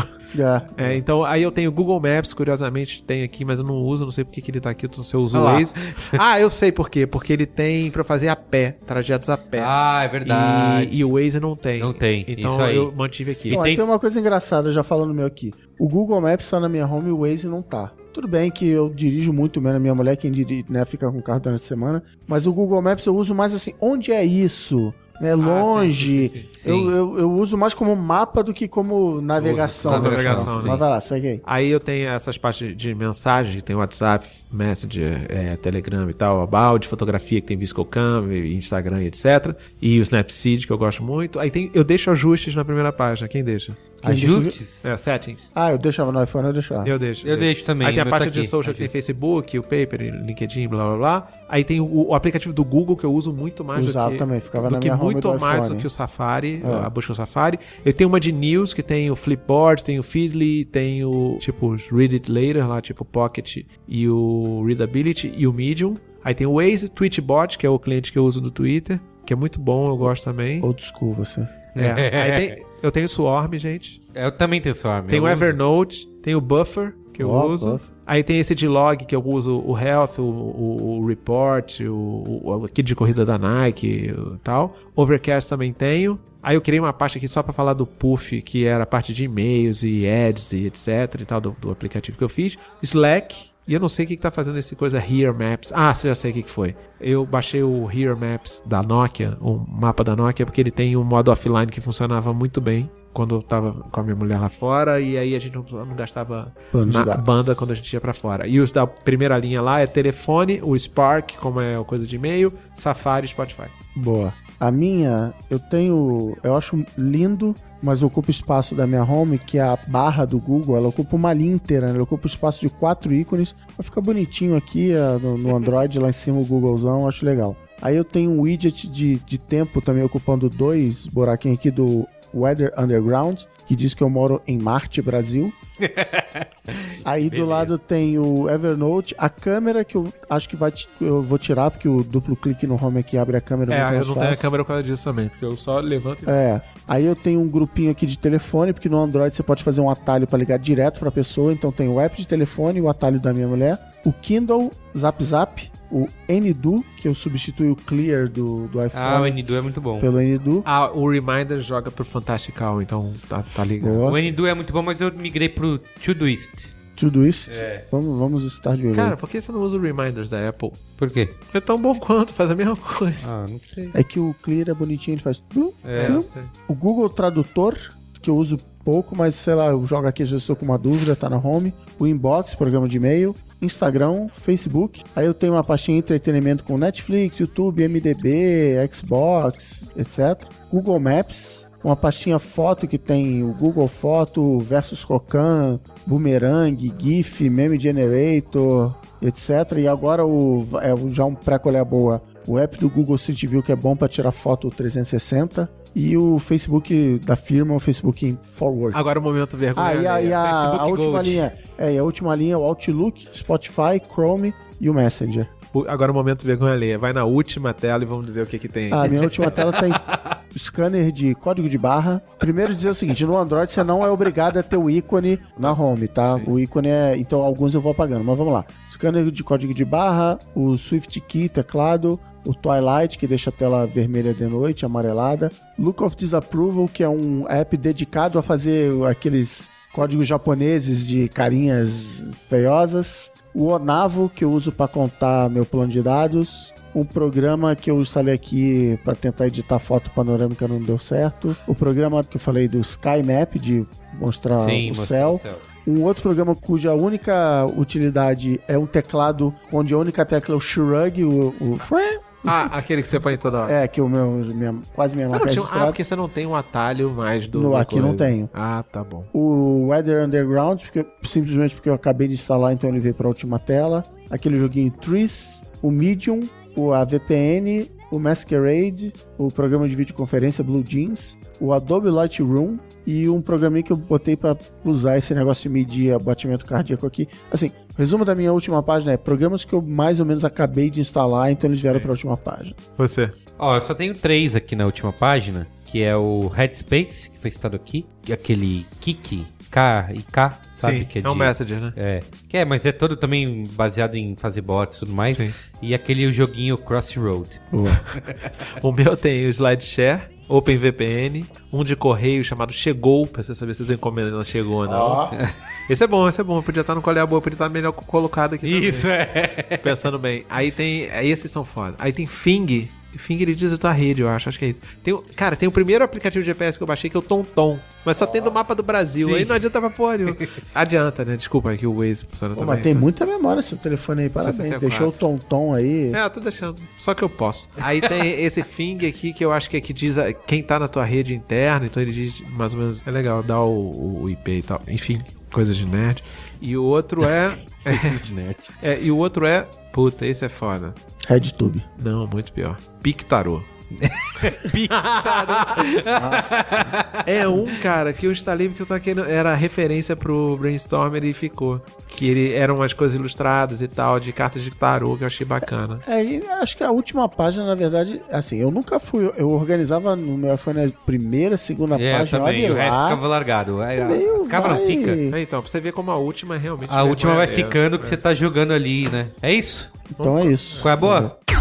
É. É, então aí eu tenho o Google Maps, curiosamente tem aqui, mas eu não uso, não sei porque que ele tá aqui, se eu uso Ah o. Waze. Ah, eu sei por quê, porque ele tem pra fazer a pé, trajetos a pé. Ah, é verdade. E, e o Waze não tem. Não tem, Então isso aí. Eu mantive aqui. Então, aí tem- tem uma coisa engraçada, já falando meu aqui. O Google Maps tá na minha home e o Waze não tá. Tudo bem que eu dirijo muito menos, minha mulher quem dirige, né, fica com o carro durante a semana, mas o Google Maps eu uso mais assim, onde é isso? Né, longe. sim, sim, sim. Eu, eu, eu uso mais como mapa do que como navegação. Uso, navegação, Mas sim. vai lá, segue aí. Aí eu tenho essas partes de mensagem, tem WhatsApp, Messenger, é, Telegram e tal, About, fotografia que tem Viscocam, Instagram e etc. E o Snapseed, que eu gosto muito. Aí tem, eu deixo ajustes na primeira página. Quem deixa? Quem Ajustes? É, settings. Ah, eu deixava no iPhone, eu deixava. Eu deixo. Eu deixo também, Aí tem a meu parte tá de aqui, social que tem. Facebook, o Paper, LinkedIn, blá blá blá. Aí tem o, o aplicativo do Google que eu uso muito mais Usava do que, também, ficava do na que minha home muito do mais iPhone. do que o Safari, É. a busca no Safari. Eu tenho uma de news que tem o Flipboard, tem o Feedly, tem o tipo Read It Later lá, tipo Pocket e o Readability e o Medium. Aí tem o Waze, Tweetbot, que é o cliente que eu uso do Twitter, que é muito bom, eu gosto também. Old school, você. É. Aí tem, eu tenho o Swarm, gente. Eu também tenho Swarm. Tem eu o uso. Evernote, tem o Buffer, que eu Ó, uso. Buffer. Aí tem esse de log, que eu uso o Health, o, o, o Report, o, o aquele de corrida da Nike e tal. Overcast também tenho. Aí eu criei uma parte aqui só pra falar do Puff, que era a parte de e-mails e ads e etc e tal, do, do aplicativo que eu fiz. Slack, e eu não sei o que, que tá fazendo esse coisa Here Maps. Ah, você já sei o que, que foi. Eu baixei o Here Maps da Nokia, o mapa da Nokia, porque ele tem um modo offline que funcionava muito bem quando eu tava com a minha mulher lá fora, e aí a gente não, não gastava na banda quando a gente ia pra fora. E os da primeira linha lá é telefone, o Spark, como é a coisa de e-mail, Safari e Spotify. Boa. A minha, eu tenho. Eu acho lindo, mas ocupa espaço da minha home, que é a barra do Google. Ela ocupa uma linha inteira, né? Ela ocupa espaço de quatro ícones. Vai ficar bonitinho aqui ah, no, no Android, lá em cima o Googlezão, acho legal. Aí eu tenho um widget de, de tempo também ocupando dois buraquinhos aqui do Weather Underground, que diz que eu moro em Marte, Brasil. Aí do lado tem o Evernote, a câmera que eu acho que vai eu vou tirar, porque o duplo clique no home aqui abre a câmera É, eu não tenho a fácil. câmera por causa disso também, porque eu só levanto e... É. Aí eu tenho um grupinho aqui de telefone, porque no Android você pode fazer um atalho para ligar direto pra pessoa. Então tem o app de telefone, o atalho da minha mulher, o Kindle, Zap Zap, o Ndu, que eu substitui o Clear do, do iPhone Ah, o N2 é muito bom. pelo Ndu. Ah, o Reminder joga pro Fantastical, então tá, tá ligado. Boa. O N2 é muito bom, mas eu migrei pro Todoist. Todoist. É. Vamos, vamos estar de olho. Cara, por que você não usa o Reminders da Apple? Por quê? É tão bom quanto, faz a mesma coisa. Ah, não sei. É que o Clear é bonitinho, ele faz. tudo. É, eu sei. O Google Tradutor, que eu uso pouco, mas sei lá, eu jogo aqui, às vezes estou com uma dúvida, tá na home. O Inbox, programa de e-mail. Instagram, Facebook. Aí eu tenho uma pastinha entretenimento com Netflix, YouTube, MDB, Xbox, etc. Google Maps. Uma pastinha foto que tem o Google Foto versus Cocan, Boomerang, GIF, Meme Generator, etc. E agora o, é já um pré-colher boa. O app do Google Street View que é bom para tirar foto 360 e o Facebook da firma, o Facebook Forward. Agora o momento vergonha. Ah, e a, e a- a última linha. É, e a última linha é o Outlook, Spotify, Chrome e o Messenger. Agora o momento vergonha alheia. Vai na última tela e vamos dizer o que que tem. A minha última tela tem scanner de código de barra. Primeiro dizer o seguinte, no Android você não é obrigado a ter o ícone na home, tá? O ícone é... Então alguns eu vou apagando, mas vamos lá. Scanner de código de barra, o Swift Key, teclado, o Twilight, que deixa a tela vermelha de noite, amarelada. Look of Disapproval, que é um app dedicado a fazer aqueles códigos japoneses de carinhas feiosas. O Onavo, que eu uso para contar meu plano de dados. Um programa que eu instalei aqui para tentar editar foto panorâmica não deu certo. O programa que eu falei do Sky Map, de mostrar Sim, o céu. o céu. Um outro programa cuja única utilidade é um teclado onde a única tecla é o shrug, o, o Ah, aquele que você põe toda hora. é que o meu minha, quase minha Você marca não tinha... Ah, porque você não tem um atalho mais do. No- aqui não tenho. Ah, tá bom. O Weather Underground, porque, simplesmente porque eu acabei de instalar, então ele veio para a última tela. Aquele joguinho Trees, o Medium, o, a VPN, o Masquerade, o programa de videoconferência Blue Jeans, o Adobe Lightroom e um programinha que eu botei para usar esse negócio de medir batimento cardíaco aqui. Assim, o resumo da minha última página é programas que eu mais ou menos acabei de instalar, então eles vieram para a última página. Você. Ó, eu só tenho três aqui na última página, que é o Headspace, que foi citado aqui, e aquele Kiki, K e K, sabe? Sim, que é um de- Messenger, né? É, que é, mas é todo também baseado em fazer bots e tudo mais. Sim. E aquele joguinho Crossroad. O meu tem o SlideShare, OpenVPN, um de correio chamado Chegou, pra você saber se a encomenda ela chegou ou não. Esse é bom, esse é bom. Podia estar no Colher Boa, podia estar melhor colocado aqui também. Isso, é. Pensando bem. Aí tem. aí Esses são foda. Aí tem Fing. Fing ele diz a tua rede, eu acho. Acho que é isso. Tem, cara, tem o primeiro aplicativo de GPS que eu baixei que é o TomTom. Mas só tem do mapa do Brasil. Sim. Aí não adianta pra porra nenhuma. Adianta, né? Desculpa aí que o Waze funciona Pô, também. mas tem muita memória esse telefone aí, parabéns. 64. Deixou o tom-tom aí. É, eu tô deixando. Só que eu posso. Aí tem esse Fing aqui que eu acho que é que diz a- quem tá na tua rede interna. Então ele diz mais ou menos. É legal, dá o, o IP e tal. Enfim, coisas de nerd. E o outro é. é, e o outro é. Puta, esse é foda. RedTube. Não, muito pior. Pictarô. É um, cara, que eu instalei porque eu tava querendo. Era referência pro Brainstormer e ficou. Que ele eram umas coisas ilustradas e tal, de cartas de tarô, que eu achei bacana. É, e acho que a última página, na verdade, assim, eu nunca fui. Eu organizava no meu iPhone a primeira, segunda É, página, também. olha O resto ficava largado. Aí, ficava, não fica. É, então, pra você ver como a última é realmente. A última vai ficando que você tá jogando ali, né? É isso? Então é isso. Qual é a boa? Qual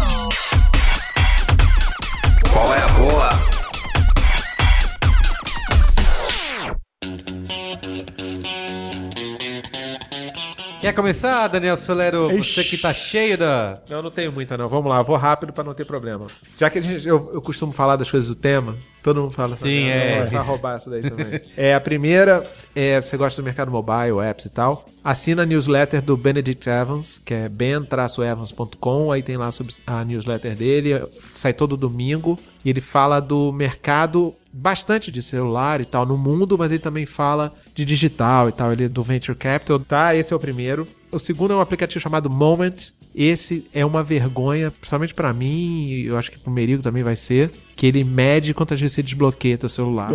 Quer começar, Daniel Solero? Você que tá cheio da. Não, não tenho muita, não. Vamos lá, vou rápido pra não ter problema. Já que gente, eu, eu costumo falar das coisas do tema, todo mundo fala essa Sim, é. eu Vou começar a roubar essa daí também. é, a primeira, é, você gosta do mercado mobile, apps e tal, assina a newsletter do Benedict Evans, que é ben-evans.com, aí tem lá a newsletter dele, sai todo domingo, e ele fala do mercado bastante de celular e tal no mundo, mas ele também fala de digital e tal. Ele é do Venture Capital, tá? Esse é o primeiro. O segundo é um aplicativo chamado Moment, esse é uma vergonha, principalmente pra mim, e eu acho que pro Merigo também vai ser, que ele mede quantas vezes você desbloqueia teu celular.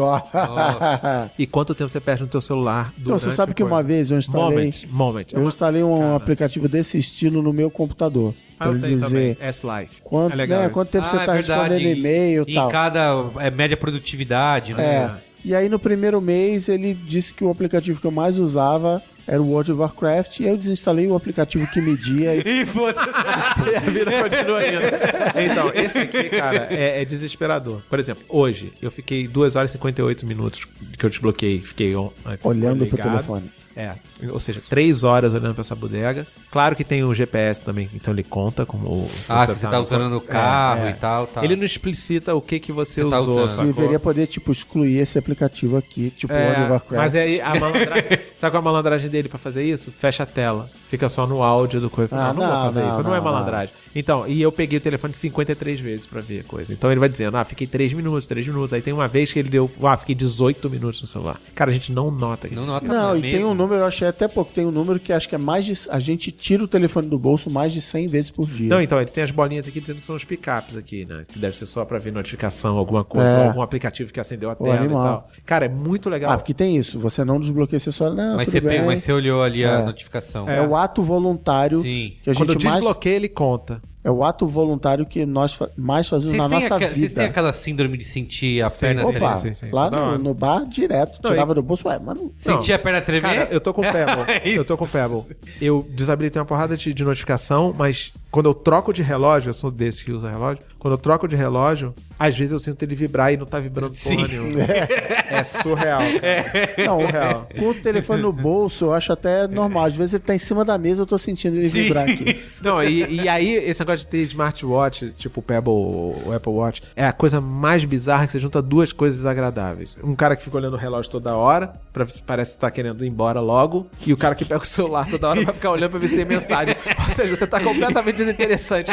E quanto tempo você perde no teu celular Então, você sabe que uma vez eu instalei, Moment, moment. É eu instalei um Cara. aplicativo desse estilo no meu computador. Ah, eu tenho dizer também. S-Life. quanto, é legal né, quanto tempo Ah, você é tá respondendo e-mail e Em tal. cada é, média produtividade, É. E aí no primeiro mês ele disse que o aplicativo que eu mais usava era o World of Warcraft e eu desinstalei o aplicativo que media e E foda-se. a vida continua indo. Então, esse aqui, cara, é, é desesperador. Por exemplo, hoje eu fiquei 2 horas e 58 minutos que eu desbloqueei. Fiquei on- olhando pro ligado. telefone. É, ou seja, 3 horas olhando pra essa bodega. Claro que tem o GPS também, então ele conta como o. Ah, se você tá usando no carro e tal, tá. Ele não explicita o que que você, Você tá usou, usando. sacou? Deveria poder, tipo, excluir esse aplicativo aqui, tipo É, World of Warcraft. mas aí a malandragem. sabe qual é a malandragem dele pra fazer isso? Fecha a tela. Fica só no áudio do coisa. Ah, não, não, vou não, fazer não, isso. Não, é não, malandragem. Então, e eu peguei o telefone 53 vezes pra ver a coisa. Então ele vai dizendo, ah, fiquei 3 minutos, 3 minutos. Aí tem uma vez que ele deu, ah, fiquei 18 minutos no celular. Cara, a gente não nota isso. Não nota Não, e mesmo. tem um número, eu achei até pouco, tem um número que acho que é mais de. A gente tira o telefone do bolso mais de 100 vezes por dia. Não, então, ele tem as bolinhas aqui dizendo que são os picapes aqui, né? Que deve ser só pra ver notificação, alguma coisa, É. ou algum aplicativo que acendeu a tela e tal. Cara, é muito legal. Ah, porque tem isso, você não desbloqueia, você só. Não, Mas tudo você, bem. mas você olhou ali a É. notificação. É o ato voluntário Sim. que a Quando eu gente mais. desbloqueio, ele conta. É o ato voluntário que nós fa- mais fazemos Vocês na nossa aqua- vida. vocês têm aquela síndrome de sentir a Sim, perna sim, tremer? Sim, sim. lá no, no bar, direto, Não, tirava e- do bolso, ué, mano. Sentir a perna tremer? Cara, eu tô com o Pebble. É eu tô com o Pebble. Eu desabilitei uma porrada de, de notificação, mas quando eu troco de relógio, eu sou desse que usa relógio, quando eu troco de relógio, às vezes eu sinto ele vibrar e não tá vibrando porra Sim. nenhuma. É surreal. Cara. Não, surreal. com o telefone no bolso, eu acho até normal. Às vezes ele tá em cima da mesa, eu tô sentindo ele Sim. vibrar aqui. Não, e, e aí, esse negócio de ter smartwatch, tipo o Pebble, o Apple Watch, é a coisa mais bizarra que você junta duas coisas agradáveis. Um cara que fica olhando o relógio toda hora, pra ver se parece que tá querendo ir embora logo, e o cara que pega o celular toda hora vai ficar olhando pra ver se tem mensagem. Ou seja, você tá completamente desinteressante.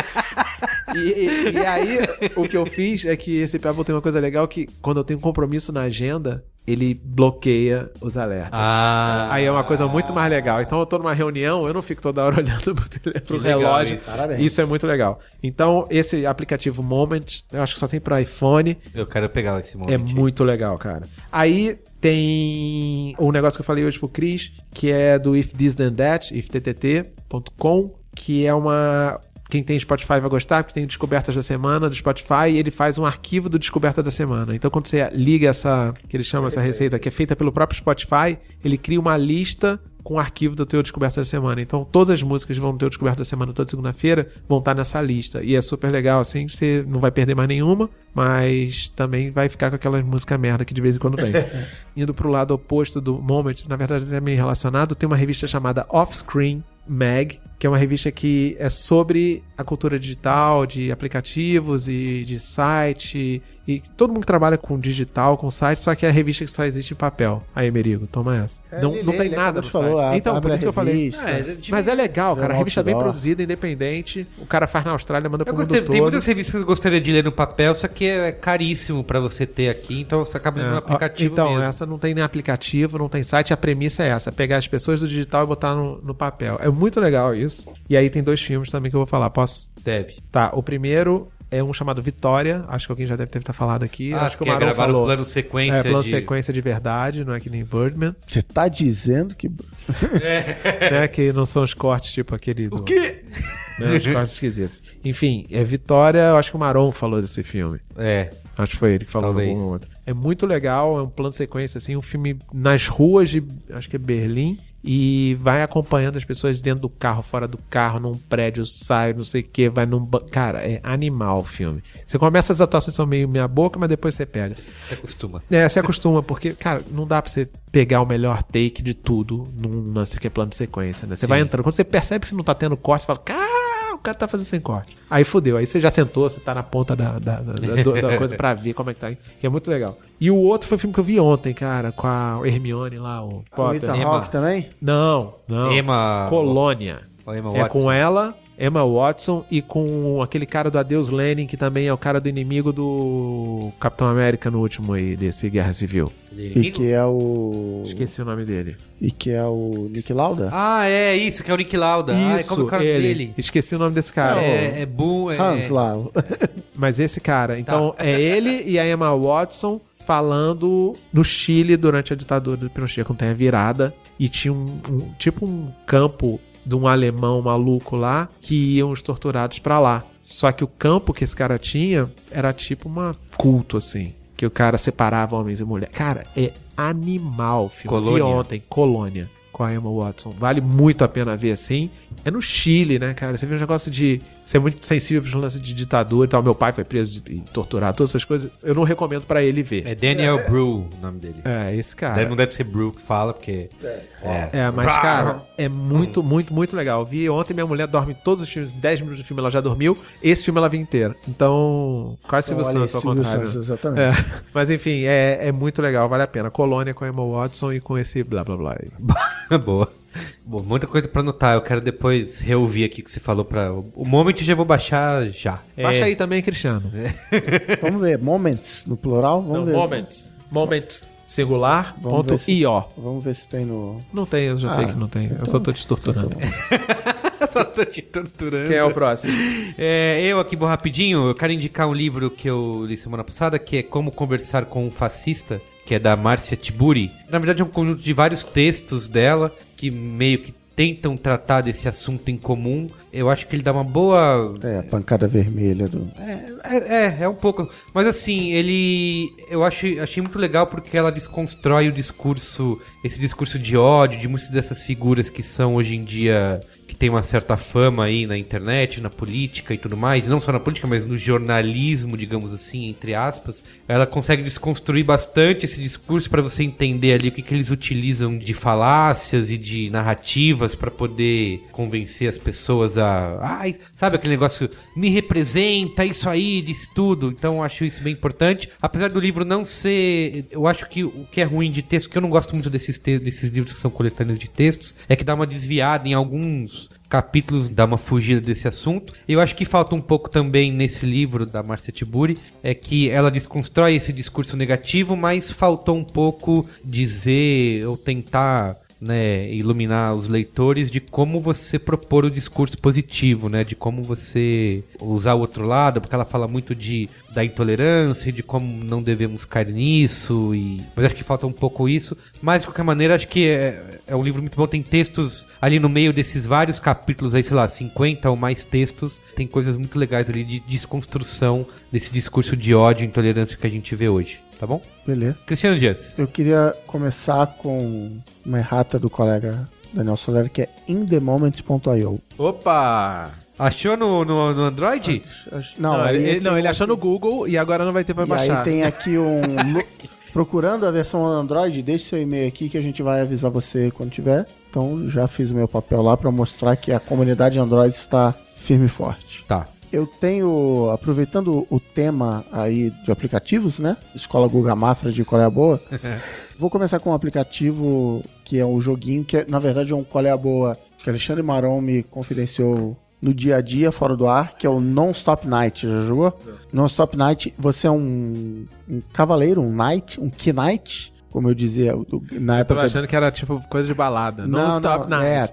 E, e- e aí, o que eu fiz é que esse Pebble tem uma coisa legal que, quando eu tenho um compromisso na agenda, ele bloqueia os alertas. Ah, Aí é uma coisa muito mais legal. Então eu tô numa reunião, eu não fico toda hora olhando pro, tele- pro relógio. isso. Parabéns. Isso é muito legal. Então, esse aplicativo Moment, eu acho que só tem para iPhone. eu quero pegar esse momento. É muito legal, cara. Aí tem um negócio que eu falei hoje pro Cris, que é do If This Then That, ifttt.com, que é uma. Quem tem Spotify vai gostar, porque tem descobertas da semana do Spotify e ele faz um arquivo do descoberta da semana. Então, quando você liga essa, que ele chama essa receita, que é feita pelo próprio Spotify, ele cria uma lista com o arquivo do teu descoberta da semana. Então, todas as músicas vão ter o descoberta da semana toda segunda-feira, vão estar nessa lista. E é super legal, assim, você não vai perder mais nenhuma, mas também vai ficar com aquelas músicas merda que de vez em quando vem. Indo pro lado oposto do Moment, na verdade é meio relacionado, tem uma revista chamada Offscreen Mag, que é uma revista que é sobre a cultura digital, de aplicativos e de site. E todo mundo que trabalha com digital, com site, só que é a revista que só existe em papel. Aí, Merigo, toma essa. É, não, ele não tem ele nada acabou no falar, site. a- Então, por isso que eu falei. É, tipo, Mas é legal, cara. A revista é bem produzida, independente. O cara faz na Austrália, manda Eu pro mundo gostei, todo. tem muitas revistas que eu gostaria de ler no papel, só que é caríssimo pra você ter aqui, então você acaba lendo no É, aplicativo então, mesmo. essa não tem nem aplicativo, não tem site. A premissa é essa: pegar as pessoas do digital e botar no, no papel. É muito legal isso. E aí tem dois filmes também que eu vou falar. Posso? Deve. Tá, o primeiro é um chamado Vitória. Acho que alguém já deve ter falado aqui. Ah, acho que o que é Marão gravar falou. o plano sequência é, plano de- sequência de verdade, não é que nem Birdman. Você tá dizendo que. né? Que não são os cortes tipo aquele do. O quê? Né, os cortes esquisitos. Enfim, é Vitória. Eu acho que o Maron falou desse filme. É. Acho que foi ele que falou Talvez. algum outro. É muito legal, é um plano de sequência, assim, um filme nas ruas de, acho que é Berlim, e vai acompanhando as pessoas dentro do carro, fora do carro, num prédio, sai, não sei o que, vai num... ba- Cara, é animal o filme. Você começa, as atuações são meio meia boca, mas depois você pega. Você acostuma. É, você acostuma, porque, cara, não dá pra você pegar o melhor take de tudo num lance que é plano de sequência, né? Você vai entrando, quando você percebe que você não tá tendo corte, você fala, cara, cara tá fazendo sem corte. Aí fudeu, aí você já sentou, você tá na ponta da, da, da- da- coisa pra ver como é que tá, que é muito legal. E o outro foi o filme que eu vi ontem, cara, com a Hermione lá, o Com o Potter. Ethan Emma. Hawke também? Não, não. Emma- Colônia. Emma É com ela Emma Watson e com aquele cara do Adeus Lenin, que também é o cara do inimigo do Capitão América no último aí, desse Guerra Civil. E que é o. Esqueci o nome dele. E que é o Nick Lauda? Ah, é isso, que é o Nick Lauda. ah, como é o cara ele. dele? Esqueci o nome desse cara. É, é Boom. É, Hans lá. Mas esse cara. Então, é ele e a Emma Watson falando no Chile durante a ditadura do Pinochet, quando tem a virada. E tinha um, um- tipo um campo de um alemão maluco lá que iam os torturados pra lá. Só que o campo que esse cara tinha era tipo uma culto, assim. Que o cara separava homens e mulheres. Cara, é animal filme. Colônia. Vi ontem, Colônia, com a Emma Watson. Vale muito a pena ver, assim. É no Chile, né, cara? Você vê um negócio de ser muito sensível pros lances de ditadura e tal. Meu pai foi preso e torturado, todas essas coisas. Eu não recomendo pra ele ver. É Daniel Brew o nome dele. É, esse cara. Deve- Não deve ser Brew que fala, porque. É. É, mas, cara, é muito, muito, muito legal. Vi ontem, minha mulher dorme todos os filmes, 10 minutos do filme ela já dormiu. Esse filme ela viu inteiro. Então, quase Silvio Olha aí, Santos ao Silvio contrário. Santos, exatamente. É. Mas enfim, é, é muito legal, vale a pena. Colônia com a Emma Watson e com esse blá blá blá. Boa. Bom, muita coisa pra anotar. Eu quero depois reouvir aqui o que você falou pra. O Moment já vou baixar já. Baixa É, aí também, Cristiano. Vamos ver. Moments no plural? Vamos Não, ver. moments. Moments singular, Vamos ponto ver se- IO. Vamos ver se tem no. Não tem, eu já sei Ah, que não tem. Eu só tô te torturando. Só tô te torturando. Quem é o próximo? É, eu aqui vou rapidinho, eu quero indicar um livro que eu li semana passada, que é Como Conversar com um Fascista, que é da Márcia Tiburi. Na verdade é um conjunto de vários textos dela, que meio que tentam tratar desse assunto em comum. Eu acho que ele dá uma boa É, a pancada vermelha do. é, é, é um pouco. Mas assim, ele. Eu acho, achei muito legal porque ela desconstrói o discurso, esse discurso de ódio, de muitas dessas figuras que são hoje em dia. Que tem uma certa fama aí na internet, na política e tudo mais. Não só na política, mas no jornalismo, digamos assim, entre aspas. Ela consegue desconstruir bastante esse discurso para você entender ali o que, que eles utilizam de falácias e de narrativas para poder convencer as pessoas a. Ai, sabe aquele negócio? Me representa, isso aí, disse tudo. Então acho isso bem importante. Apesar do livro não ser. Eu acho que o que é ruim de texto, que eu não gosto muito desses, te- desses livros que são coletâneos de textos, é que dá uma desviada em alguns capítulos, dá uma fugida desse assunto. Eu acho que falta um pouco também nesse livro da Marcia Tiburi, é que ela desconstrói esse discurso negativo, mas faltou um pouco dizer ou tentar né, iluminar os leitores de como você propor o discurso positivo, né, de como você usar o outro lado, porque ela fala muito de da intolerância, de como não devemos cair nisso e mas acho que falta um pouco isso, mas de qualquer maneira acho que é, é um livro muito bom, tem textos ali no meio desses vários capítulos aí, sei lá, 50 ou mais textos, tem coisas muito legais ali de desconstrução desse discurso de ódio e intolerância que a gente vê hoje, tá bom? Beleza. Cristiano Dias. Eu queria começar com uma errata do colega Daniel Soler, que é inthemoment.io. Opa! Achou no, no, no Android? Não, Não, ele, tem não, ele achou no Google e agora não vai ter pra E baixar. aí tem aqui um. Procurando a versão Android, deixe seu e-mail aqui que a gente vai avisar você quando tiver. Então já fiz o meu papel lá para mostrar que a comunidade Android está firme e forte. Tá. Eu tenho, aproveitando o tema aí de aplicativos, né? Escola Guga Mafra de Qual é Boa. Vou começar com um aplicativo que é um joguinho que, na verdade, é um Qual é Boa que Alexandre Maron me confidenciou no dia a dia, fora do ar, que é o Non-Stop Night. Já jogou? Non-Stop Night, você é um, um cavaleiro, um knight, um knight, como eu dizia na Eu tava época achando que era tipo coisa de balada. Não, stop não. É.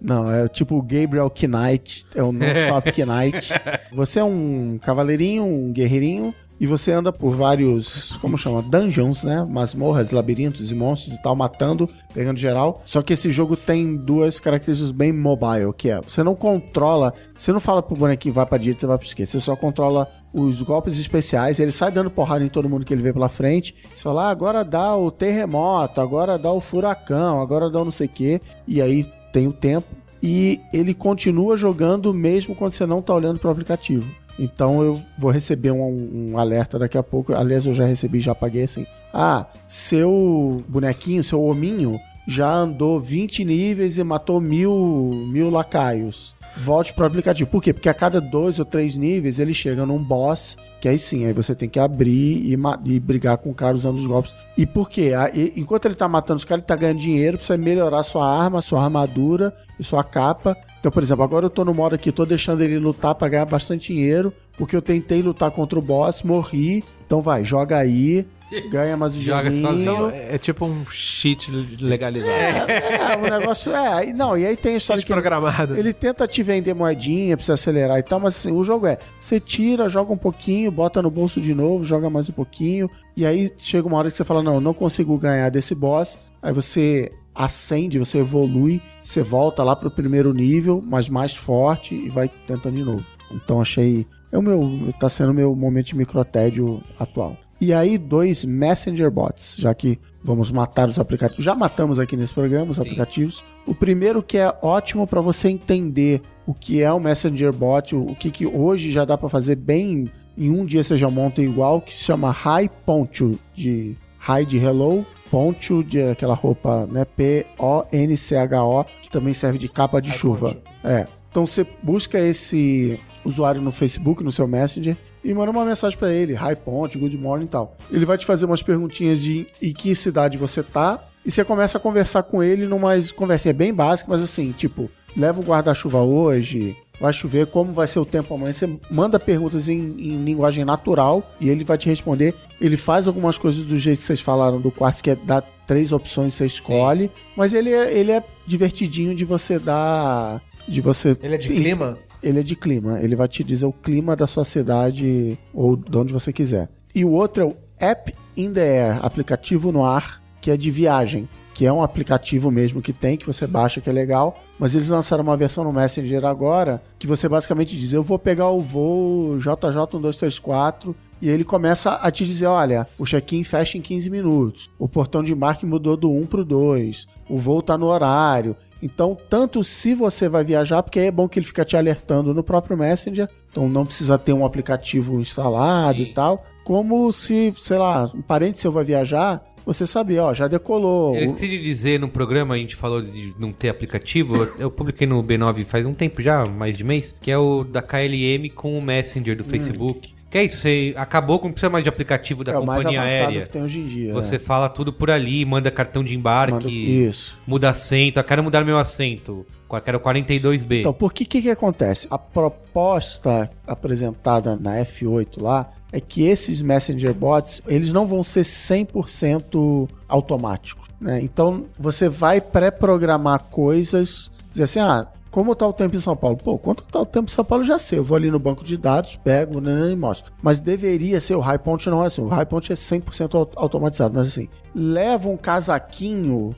Não, é tipo o Gabriel Knight, é o Non-Stop Knight. Você é um cavaleirinho, um guerreirinho, e você anda por vários, como chama? Dungeons, né? Masmorras, labirintos e monstros e tal, matando, pegando geral. Só que esse jogo tem duas características bem mobile, que é, você não controla, você não fala pro bonequinho vai pra direita e vai pra esquerda, você só controla os golpes especiais, ele sai dando porrada em todo mundo que ele vê pela frente. Você fala, ah, agora dá o terremoto, agora dá o furacão, agora dá o não sei o quê. E aí tem o tempo. E ele continua jogando mesmo quando você não tá olhando pro aplicativo. Então eu vou receber um, um alerta daqui a pouco. Aliás, eu já recebi, já apaguei assim. Ah, seu bonequinho, seu hominho, já andou 20 níveis e matou mil, mil lacaios. Volte pro aplicativo. Por quê? Porque a cada dois ou três níveis ele chega num boss, que aí sim, aí você tem que abrir e, e brigar com o cara usando os golpes. E por quê? E- enquanto ele tá matando os caras, ele tá ganhando dinheiro pra você melhorar sua arma, sua armadura e sua capa. Então, por exemplo, agora eu tô no modo aqui, tô deixando ele lutar pra ganhar bastante dinheiro, porque eu tentei lutar contra o boss, morri. Então vai, joga aí, ganha mais um Joga. Então, é é tipo um cheat legalizado. É, o negócio é. Não, e aí tem a história cheat que ele, programado. ele tenta te vender moedinha pra você acelerar e tal, mas assim, o jogo é: você tira, joga um pouquinho, bota no bolso de novo, joga mais um pouquinho, e aí chega uma hora que você fala: não, não consigo ganhar desse boss. Aí você acende, você evolui, você volta lá pro primeiro nível, mas mais forte e vai tentando de novo. Então achei. É o meu. Tá sendo o meu momento de microtédio atual. E aí, dois Messenger Bots, já que vamos matar os aplicativos. Já matamos aqui nesse programa os aplicativos. O primeiro que é ótimo para você entender o que é o Messenger Bot, o que, que hoje já dá para fazer bem. Em um dia você já monta igual, que se chama Hi Poncho, de Hi de Hello, Poncho de aquela roupa, né? P-O-N-C-H-O, que também serve de capa de chuva. É. Então você busca esse usuário no Facebook, no seu Messenger, e manda uma mensagem pra ele, Hi Ponte, Good Morning e tal. Ele vai te fazer umas perguntinhas de em que cidade você tá, e você começa a conversar com ele numa conversinha bem básica, mas assim, tipo, leva o guarda-chuva hoje, vai chover, como vai ser o tempo amanhã. Você manda perguntas em, em linguagem natural e ele vai te responder. Ele faz algumas coisas do jeito que vocês falaram do quartzo, que é dar três opções você escolhe, mas ele é, ele é divertidinho de você dar. De você. Ele é de clima? Ele é de clima. Ele vai te dizer o clima da sua cidade ou de onde você quiser. E o outro é o App in the Air, aplicativo no ar, que é de viagem. Que é um aplicativo mesmo que tem, que você baixa, que é legal. Mas eles lançaram uma versão no Messenger agora, que você basicamente diz: Eu vou pegar o voo JJ1234. E ele começa a te dizer: olha, o check-in fecha em 15 minutos. O portão de embarque mudou do 1 pro 2. O voo tá no horário. Então, tanto se você vai viajar, porque aí é bom que ele fica te alertando no próprio Messenger, então não precisa ter um aplicativo instalado Sim. e tal, como se, sei lá, um parente seu vai viajar, você sabe, ó, já decolou. Eu esqueci de dizer no programa, a gente falou de não ter aplicativo. eu- Eu publiquei no B9 faz um tempo já, mais de mês, que é o da KLM com o Messenger do Facebook. Que é isso, você acabou com não precisa mais de aplicativo da é mais companhia avançado aérea. que tem hoje em dia. Você né? fala tudo por ali, manda cartão de embarque, Manda- Isso. muda assento. Eu quero mudar meu assento. Eu quero 42B. Então, por que que que acontece? A proposta apresentada na F8 lá é que esses Messenger bots, eles não vão ser 100% automáticos, né? Então, você vai pré-programar coisas, dizer assim, ah, como tá o tempo em São Paulo? Pô, quanto tá o tempo em São Paulo já sei. Eu vou ali no banco de dados, pego né, e mostro. Mas deveria ser o High Point não é assim. O High Point é 100% au- automatizado, mas assim, leva um casaquinho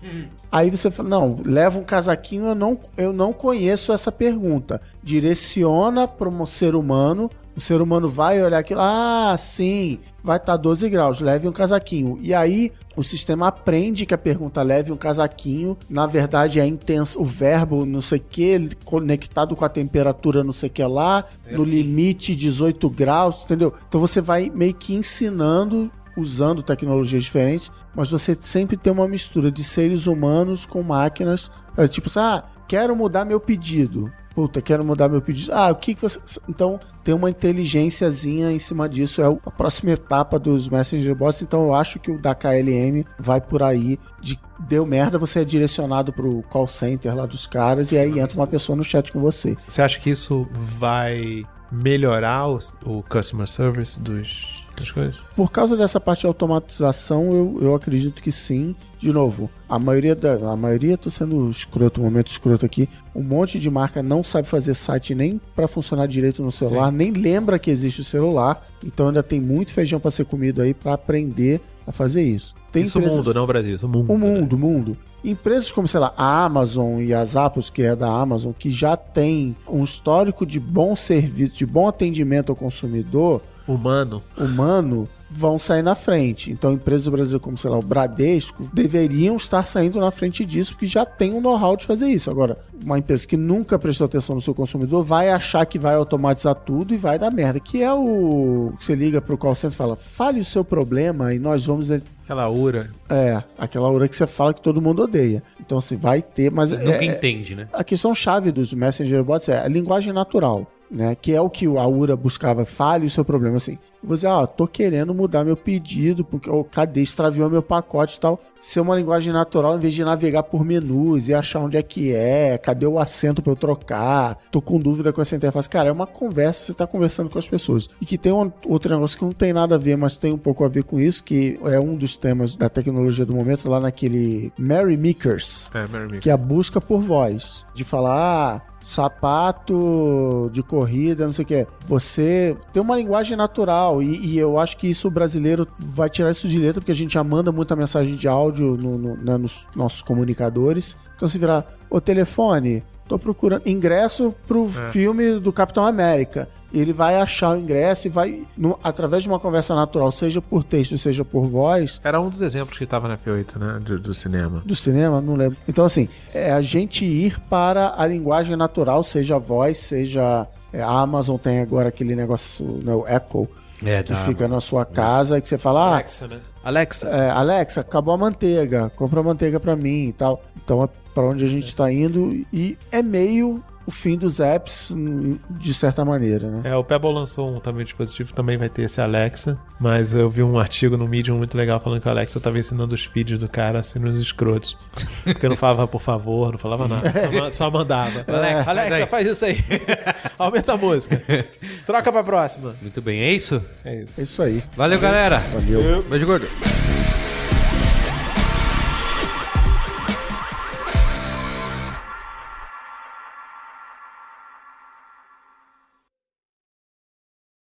Aí você fala, não, leva um casaquinho, eu não, eu não conheço essa pergunta. Direciona para um ser humano, o ser humano vai olhar aquilo, ah, sim, vai estar 12 graus, leve um casaquinho. E aí o sistema aprende que a pergunta leve um casaquinho, na verdade é intenso, o verbo não sei o que, conectado com a temperatura não sei o que lá, É no assim. limite 18 graus, entendeu? Então você vai meio que ensinando usando tecnologias diferentes, mas você sempre tem uma mistura de seres humanos com máquinas. É, tipo assim, ah, quero mudar meu pedido. Puta, quero mudar meu pedido. Ah, o que, que você. Então, tem uma inteligênciazinha em cima disso. É a próxima etapa dos Messenger Bots. Então, eu acho que o da KLM vai por aí. De deu merda, você é direcionado pro call center lá dos caras. E aí entra uma pessoa no chat com você. Você acha que isso vai melhorar o, o customer service dos, das coisas? Por causa dessa parte de automatização, eu, eu acredito que sim. De novo, a maioria da. A maioria, tô sendo escroto, um momento escroto aqui. Um monte de marca não sabe fazer site nem para funcionar direito no celular, nem lembra que existe o celular. Então ainda tem muito feijão para ser comido aí para aprender a fazer isso. Tem isso o empresas- mundo, não o Brasil. Isso o mundo. o né? mundo, o mundo. Empresas como, sei lá, a Amazon e as Apples, que é da Amazon, que já tem um histórico de bom serviço, de bom atendimento ao consumidor, Humano. humano vão sair na frente. Então, empresas do Brasil, como sei lá, o Bradesco, deveriam estar saindo na frente disso, porque já tem um know-how de fazer isso. Agora, uma empresa que nunca prestou atenção no seu consumidor vai achar que vai automatizar tudo e vai dar merda. Que é o. Você liga pro call center e fala: fale o seu problema e nós vamos. Aquela ura. É, aquela hora que você fala que todo mundo odeia. Então, assim, vai ter, mas. Nunca é, entende, né? a questão chave dos Messenger Bots é a linguagem natural, né? Que é o que a URA buscava. Fale o seu problema assim. Você, ah, tô querendo mudar meu pedido, porque o cadê extraviou meu pacote e tal. Ser uma linguagem natural, em vez de navegar por menus e achar onde é que é, cadê o assento pra eu trocar, tô com dúvida com essa interface. Cara, é uma conversa, você tá conversando com as pessoas. E que tem um outro negócio que não tem nada a ver, mas tem um pouco a ver com isso, que é um dos temas da tecnologia do momento, lá naquele Mary Makers É, Mary Meek. que é a busca por voz. De falar, ah, sapato de corrida, não sei o que. Você tem uma linguagem natural e, e eu acho que isso o brasileiro vai tirar isso de letra, porque a gente já manda muita mensagem de áudio no- no- né, nos nossos comunicadores. Então se virar, o telefone, tô procurando ingresso pro filme do Capitão América. Ele vai achar o ingresso e vai, no- através de uma conversa natural, seja por texto, seja por voz, Era um dos exemplos que tava na F8, né? Do, do cinema. do cinema, não lembro. Então, assim, é a gente ir para a linguagem natural, seja voz, seja. é, a Amazon tem agora aquele negócio, né, o Echo, É, que tá. fica na sua casa e que você fala, ah, Alexa, né? Alexa. é, Alexa, acabou a manteiga, compra manteiga pra mim e tal. Então é pra onde a gente tá indo e é meio o fim dos apps, de certa maneira, né? É, o Pebble lançou um também dispositivo, também vai ter esse Alexa, mas eu vi um artigo no Medium muito legal falando que o Alexa tava ensinando os feeds do cara sendo os escrotos. Porque não falava por favor, não falava nada, só, ma- só mandava. Alexa, Alexa, faz isso aí. Aumenta a música. Troca pra próxima. Muito bem, é isso? É isso. É isso aí. Valeu, galera. Valeu. Beijo gordo.